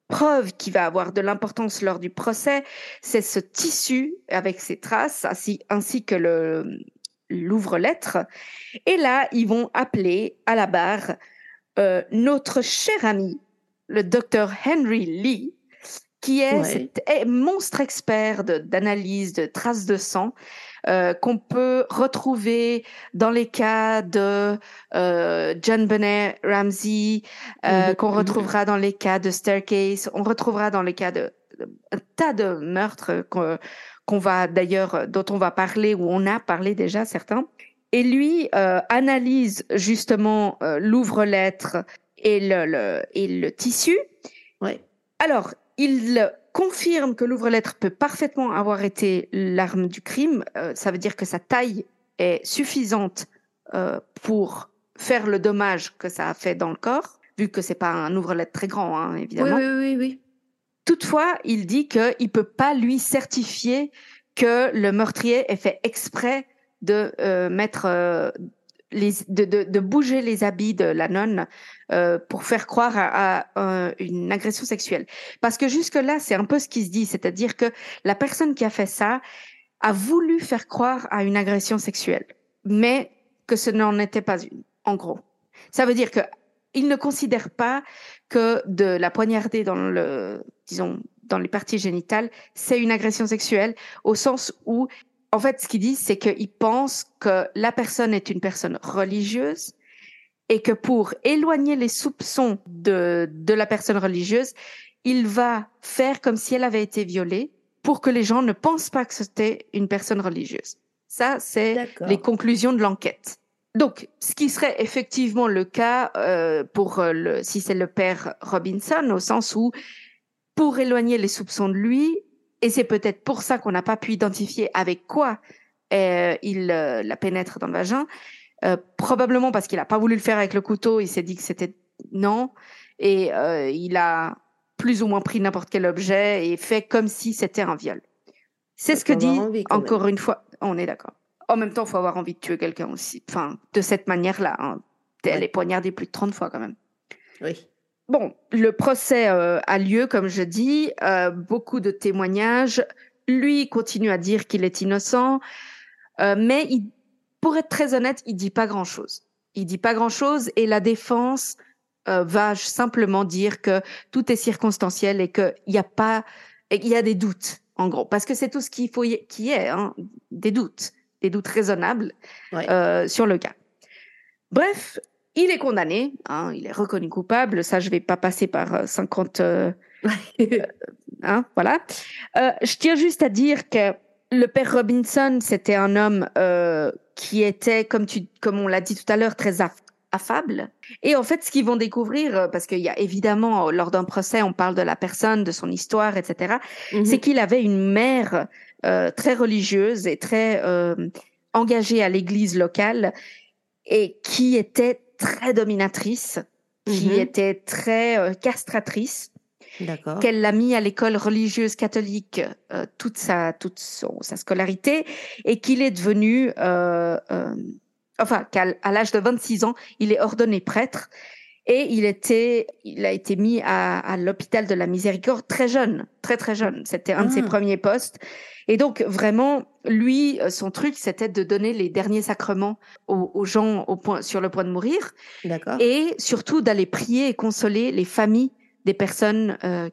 preuve qui va avoir de l'importance lors du procès, c'est ce tissu avec ses traces, ainsi, ainsi que le l'ouvre-lettre. Et là, ils vont appeler à la barre euh, notre cher ami, le docteur Henry Lee, qui est Ouais. cet est monstre expert d'analyse de, traces de sang euh, qu'on peut retrouver dans les cas de euh, John Benet Ramsey, euh, qu'on retrouvera dans les cas de Staircase, on retrouvera dans les cas de, de- un tas de meurtres qu'on va d'ailleurs dont on va parler ou on a parlé déjà certains. Et lui analyse justement l'ouvre-lettre et le, le et le tissu. Ouais. Alors, il confirme que l'ouvre-lettre peut parfaitement avoir été l'arme du crime. Euh, ça veut dire que sa taille est suffisante euh, pour faire le dommage que ça a fait dans le corps, vu que c'est pas un ouvre-lettre très grand, hein, Oui, évidemment. oui, oui, oui. Toutefois, il dit qu'il ne peut pas lui certifier que le meurtrier ait fait exprès de euh, mettre de, bouger les habits de la nonne euh, pour faire croire à, euh, une agression sexuelle. Parce que jusque-là, c'est un peu ce qui se dit, c'est-à-dire que la personne qui a fait ça a voulu faire croire à une agression sexuelle, mais que ce n'en était pas une, en gros. Ça veut dire que il ne considère pas que de la poignarder dans le, disons, dans les parties génitales, c'est une agression sexuelle, au sens où, en fait, ce qu'il dit, c'est qu'il pense que la personne est une personne religieuse et que pour éloigner les soupçons de, de la personne religieuse, il va faire comme si elle avait été violée pour que les gens ne pensent pas que c'était une personne religieuse. Ça, c'est les conclusions de l'enquête. Donc, ce qui serait effectivement le cas euh, pour euh, le, si c'est le père Robinson, au sens où, pour éloigner les soupçons de lui, et c'est peut-être pour ça qu'on n'a pas pu identifier avec quoi euh, il euh, la pénètre dans le vagin, euh, probablement parce qu'il n'a pas voulu le faire avec le couteau, il s'est dit que c'était non, et il a plus ou moins pris n'importe quel objet et fait comme si c'était un viol. C'est ce que dit, envie, quand même. encore une fois, on est d'accord. En même temps, il faut avoir envie de tuer quelqu'un aussi. Enfin, de cette manière-là. Hein. Elle est poignardée plus de 30 fois quand même. Oui. Bon, le procès a lieu, comme je dis, beaucoup de témoignages. Lui continue à dire qu'il est innocent, mais il, pour être très honnête, il dit pas grand-chose. Il dit pas grand-chose et la défense va simplement dire que tout est circonstanciel et qu'il n'y a pas, il y a des doutes en gros, parce que c'est tout ce qu'il faut y, qui est, hein, des doutes, des doutes raisonnables euh, sur le cas. Bref, il est condamné, hein, il est reconnu coupable. Ça, je vais pas passer par 50. Euh, euh, hein, voilà. je tiens juste à dire que le père Robinson, c'était un homme qui était, comme tu, comme on l'a dit tout à l'heure, très affable. Et en fait, ce qu'ils vont découvrir, euh, parce qu'il y a évidemment, euh, lors d'un procès, on parle de la personne, de son histoire, etc., mhm. c'est qu'il avait une mère euh, très religieuse et très euh, engagée à l'église locale et qui était très dominatrice, qui mhm. était très euh, castratrice. Qu'elle l'a mis à l'école religieuse catholique toute sa toute son, sa scolarité et qu'il est devenu enfin qu'à l'âge de 26 ans, il est ordonné prêtre et il était, il a été mis à, l'hôpital de la Miséricorde très jeune, très très jeune. C'était un de ses ah. premiers postes. Et donc vraiment, lui, son truc, c'était de donner les derniers sacrements aux, gens au point, sur le point de mourir. Et surtout d'aller prier et consoler les familles des personnes euh,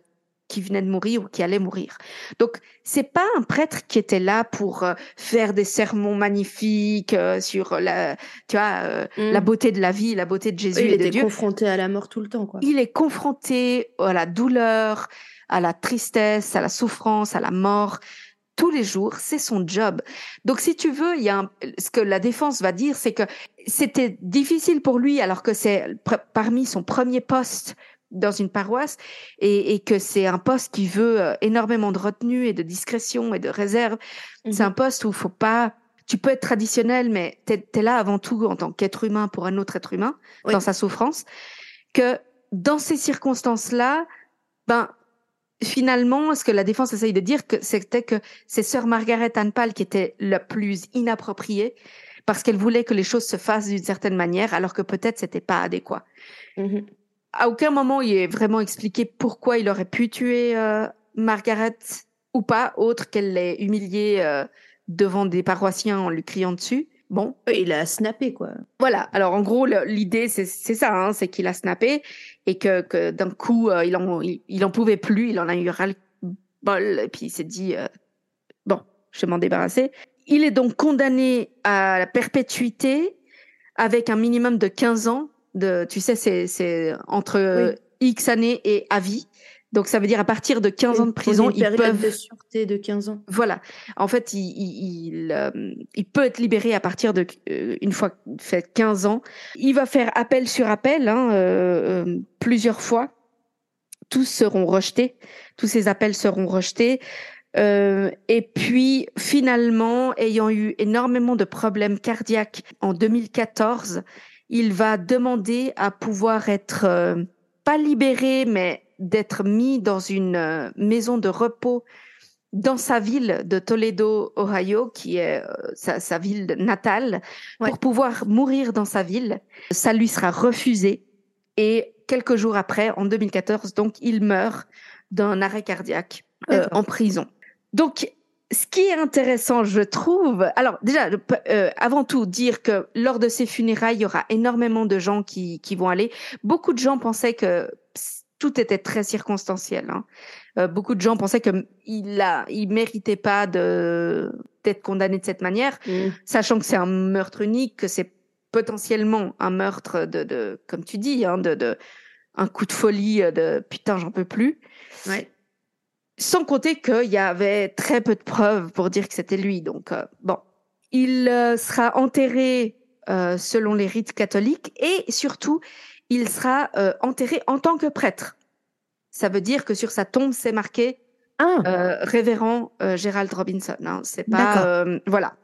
qui venait de mourir ou qui allait mourir. Donc c'est pas un prêtre qui était là pour euh, faire des sermons magnifiques euh, sur la tu vois euh, mm. la beauté de la vie, la beauté de Jésus et de Dieu. Il est confronté à la mort tout le temps quoi. Il est confronté à la douleur, à la tristesse, à la souffrance, à la mort tous les jours, c'est son job. Donc, si tu veux, il y a ce que la défense va dire, c'est que c'était difficile pour lui, alors que c'est parmi son premier poste dans une paroisse et, et que c'est un poste qui veut euh, énormément de retenue et de discrétion et de réserve. C'est un poste où il faut pas, tu peux être traditionnel, mais tu es, là avant tout en tant qu'être humain pour un autre être humain dans sa souffrance. Que dans ces circonstances-là, ben finalement, ce que la défense essaye de dire, c'était que c'est sœur Margaret Anne Pal qui était la plus inappropriée parce qu'elle voulait que les choses se fassent d'une certaine manière, alors que peut-être c'était pas adéquat. Mhm à aucun moment il est vraiment expliqué pourquoi il aurait pu tuer euh, Margaret ou pas, autre qu'elle l'ait humilié euh, devant des paroissiens en lui criant dessus. Bon. Il a snappé, quoi. Voilà. Alors, en gros, l'idée, c'est ça, hein, c'est qu'il a snappé et que, que d'un coup, euh, il, en, il, en pouvait plus, il en a eu ras le bol, et puis il s'est dit, bon, je vais m'en débarrasser. Il est donc condamné à la perpétuité avec un minimum de 15 ans tu sais, c'est entre X années et à vie. Donc ça veut dire à partir de 15 ans de prison, ils peuvent de sûreté de 15 ans. Voilà. En fait, il, il, euh, il, peut être libéré à partir de euh, une fois fait 15 ans. Il va faire appel sur appel hein, euh, plusieurs fois. Tous seront rejetés. Tous ces appels seront rejetés. et puis finalement, ayant eu énormément de problèmes cardiaques en 2014, il va demander à pouvoir être pas libéré, mais d'être mis dans une euh, maison de repos dans sa ville de Toledo, Ohio, qui est euh, sa, ville natale, pour pouvoir mourir dans sa ville. Ça lui sera refusé. Et quelques jours après, en 2014, donc, il meurt d'un arrêt cardiaque en prison. Donc, ce qui est intéressant, je trouve, alors déjà, euh, avant tout, dire que lors de ces funérailles, il y aura énormément de gens qui, qui vont aller. Beaucoup de gens pensaient que tout était très circonstanciel. Hein. Euh, beaucoup de gens pensaient que il a, il méritait pas de d'être condamné de cette manière, mmh. sachant que c'est un meurtre unique, que c'est potentiellement un meurtre de, de comme tu dis, hein, de, de un coup de folie de putain, j'en peux plus. Ouais. Sans compter qu'il y avait très peu de preuves pour dire que c'était lui. Donc, euh, bon, il euh, sera enterré euh, selon les rites catholiques et surtout, il sera enterré en tant que prêtre. Ça veut dire que sur sa tombe, c'est marqué ah. révérend Gérald Robinson. Hein. C'est pas voilà.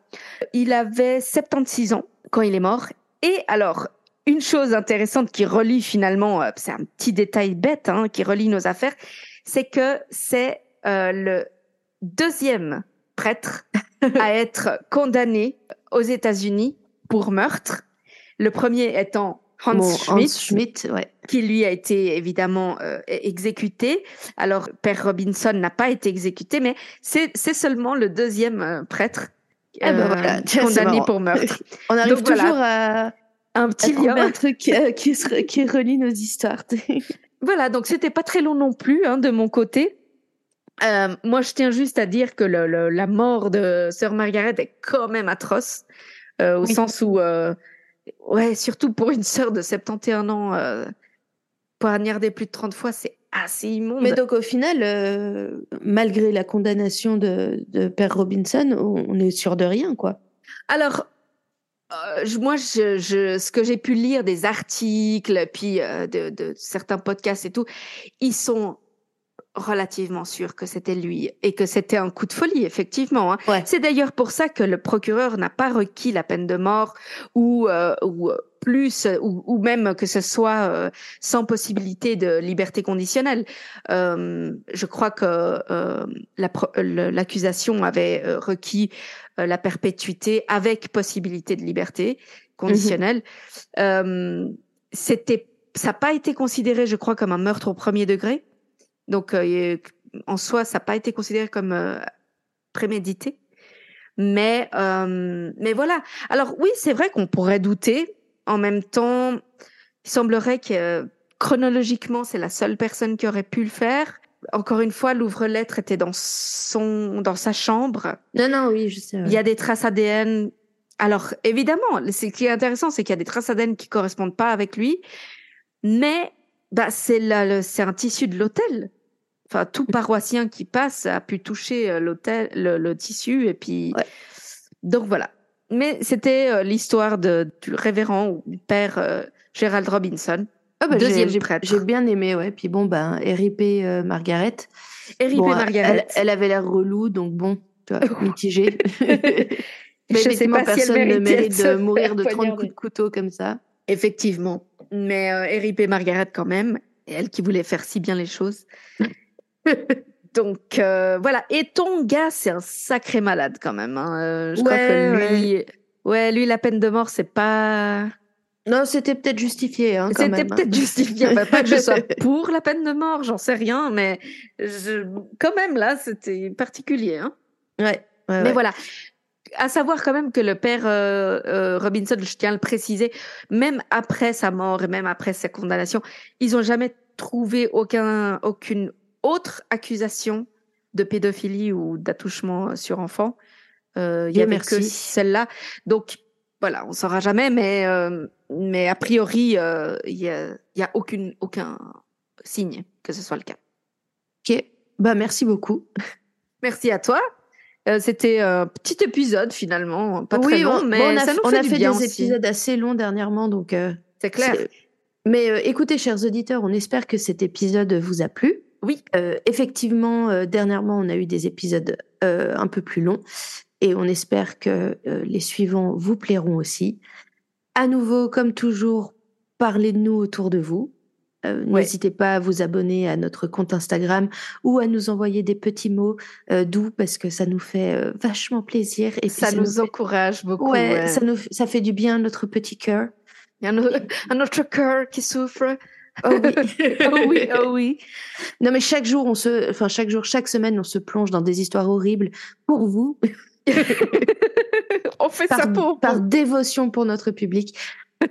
Il avait 76 ans quand il est mort. Et alors, une chose intéressante qui relie finalement, c'est un petit détail bête hein, qui relie nos affaires, c'est que c'est euh, le deuxième prêtre à être condamné aux États-Unis pour meurtre. Le premier étant Hans Schmidt. Schmidt ouais. qui lui a été évidemment euh, exécuté. Alors, Père Robinson n'a pas été exécuté, mais c'est seulement le deuxième euh, prêtre ah bah voilà. condamné pour meurtre. On arrive toujours à un petit lien, un truc qui, qui relie nos histoires. voilà, donc c'était pas très long non plus hein, de mon côté. Euh, moi, je tiens juste à dire que le, la mort de sœur Margaret est quand même atroce, euh, au sens où, euh, ouais, surtout pour une sœur de 71 ans, euh, poignarder plus de 30 fois, c'est assez immonde. Mais donc, au final, euh, malgré la condamnation de, de Père Robinson, on est sûr de rien, quoi. Alors, euh, moi, je, je, ce que j'ai pu lire des articles, puis euh, de, de, certains podcasts et tout, ils sont relativement sûrs que c'était lui et que c'était un coup de folie, effectivement. Hein. Ouais. C'est d'ailleurs pour ça que le procureur n'a pas requis la peine de mort ou, euh, ou plus, ou, ou, même que ce soit euh, sans possibilité de liberté conditionnelle. Euh, je crois que l'accusation avait requis la perpétuité avec possibilité de liberté conditionnelle. Mmh. Euh, c'était, ça n'a pas été considéré, je crois, comme un meurtre au premier degré. Donc, euh, en soi, ça n'a pas été considéré comme euh, prémédité. Mais, mais voilà. Alors oui, c'est vrai qu'on pourrait douter. En même temps, il semblerait que chronologiquement, c'est la seule personne qui aurait pu le faire encore une fois, l'ouvre-lettre était dans son, dans sa chambre. Non, non, oui, je sais. Ouais. Il y a des traces ADN. Alors, évidemment, ce qui est intéressant, c'est qu'il y a des traces ADN qui correspondent pas avec lui, mais bah, c'est c'est un tissu de l'hôtel. Enfin, tout paroissien qui passe a pu toucher euh, l'hôtel, le, le, tissu, et puis. Ouais. Donc voilà. Mais c'était euh, l'histoire du révérend ou père euh, Gerald Robinson. Ah bah Deuxième prêtre. J'ai bien aimé, ouais. Puis bon, ben, RIP euh, Margaret. RIP bon, Margaret. elle avait l'air relou, donc bon, tu vois, mitigé. Mais je sais pas personne si elle ne mérite de, de mourir de 30 coups de couteau comme ça. Effectivement. Mais euh, RIP Margaret quand même, elle qui voulait faire si bien les choses. Donc euh, voilà. Et ton gars, c'est un sacré malade quand même. Hein. Euh, je ouais, crois que lui, ouais. ouais, lui, la peine de mort, c'est pas. Non, c'était peut-être justifié. Hein, c'était peut-être hein. justifié. bah, pas que je sois pour la peine de mort, j'en sais rien, mais je... quand même là, c'était particulier. Ouais. ouais mais voilà. À savoir quand même que le père euh, euh, Robinson, je tiens à le préciser, même après sa mort et même après sa condamnation, ils ont jamais trouvé aucun, aucune autre accusation de pédophilie ou d'attouchement sur enfant. Euh, il y avait merci. que celle-là. Donc voilà, on saura jamais, mais euh, mais a priori, il euh, y, a, y a aucune aucun signe que ce soit le cas. Ok, bah merci beaucoup. Merci à toi. Euh, C'était un petit épisode finalement, pas très oui, long, on, mais bon, on a, ça nous on fait a du fait bien des aussi. épisodes assez longs dernièrement, donc C'est clair. Mais écoutez, chers auditeurs, on espère que cet épisode vous a plu. Oui. Euh, effectivement, euh, dernièrement, on a eu des épisodes euh, un peu plus longs et on espère que les suivants vous plairont aussi. À nouveau, comme toujours, parlez de nous autour de vous. Euh, Ouais. N'hésitez pas à vous abonner à notre compte Instagram ou à nous envoyer des petits mots euh, doux parce que ça nous fait euh, vachement plaisir. Et puis ça, nous fait- encourage beaucoup. Ouais, ouais. Ça, nous, ça fait du bien à notre petit cœur. Il y a un, autre- un autre cœur qui souffre. Oh oui. oh oui, oh oui. Non, mais chaque jour, on se, enfin, chaque jour, chaque semaine, on se plonge dans des histoires horribles pour vous, On fait ça pour. par dévotion pour notre public.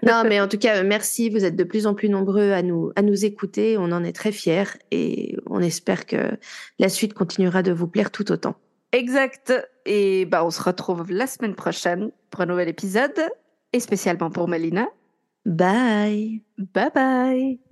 Non, mais en tout cas, merci. Vous êtes de plus en plus nombreux à nous, à nous écouter. On en est très fiers et on espère que la suite continuera de vous plaire tout autant. Exact. Et bah, on se retrouve la semaine prochaine pour un nouvel épisode. Et spécialement pour Melina. Bye. Bye bye.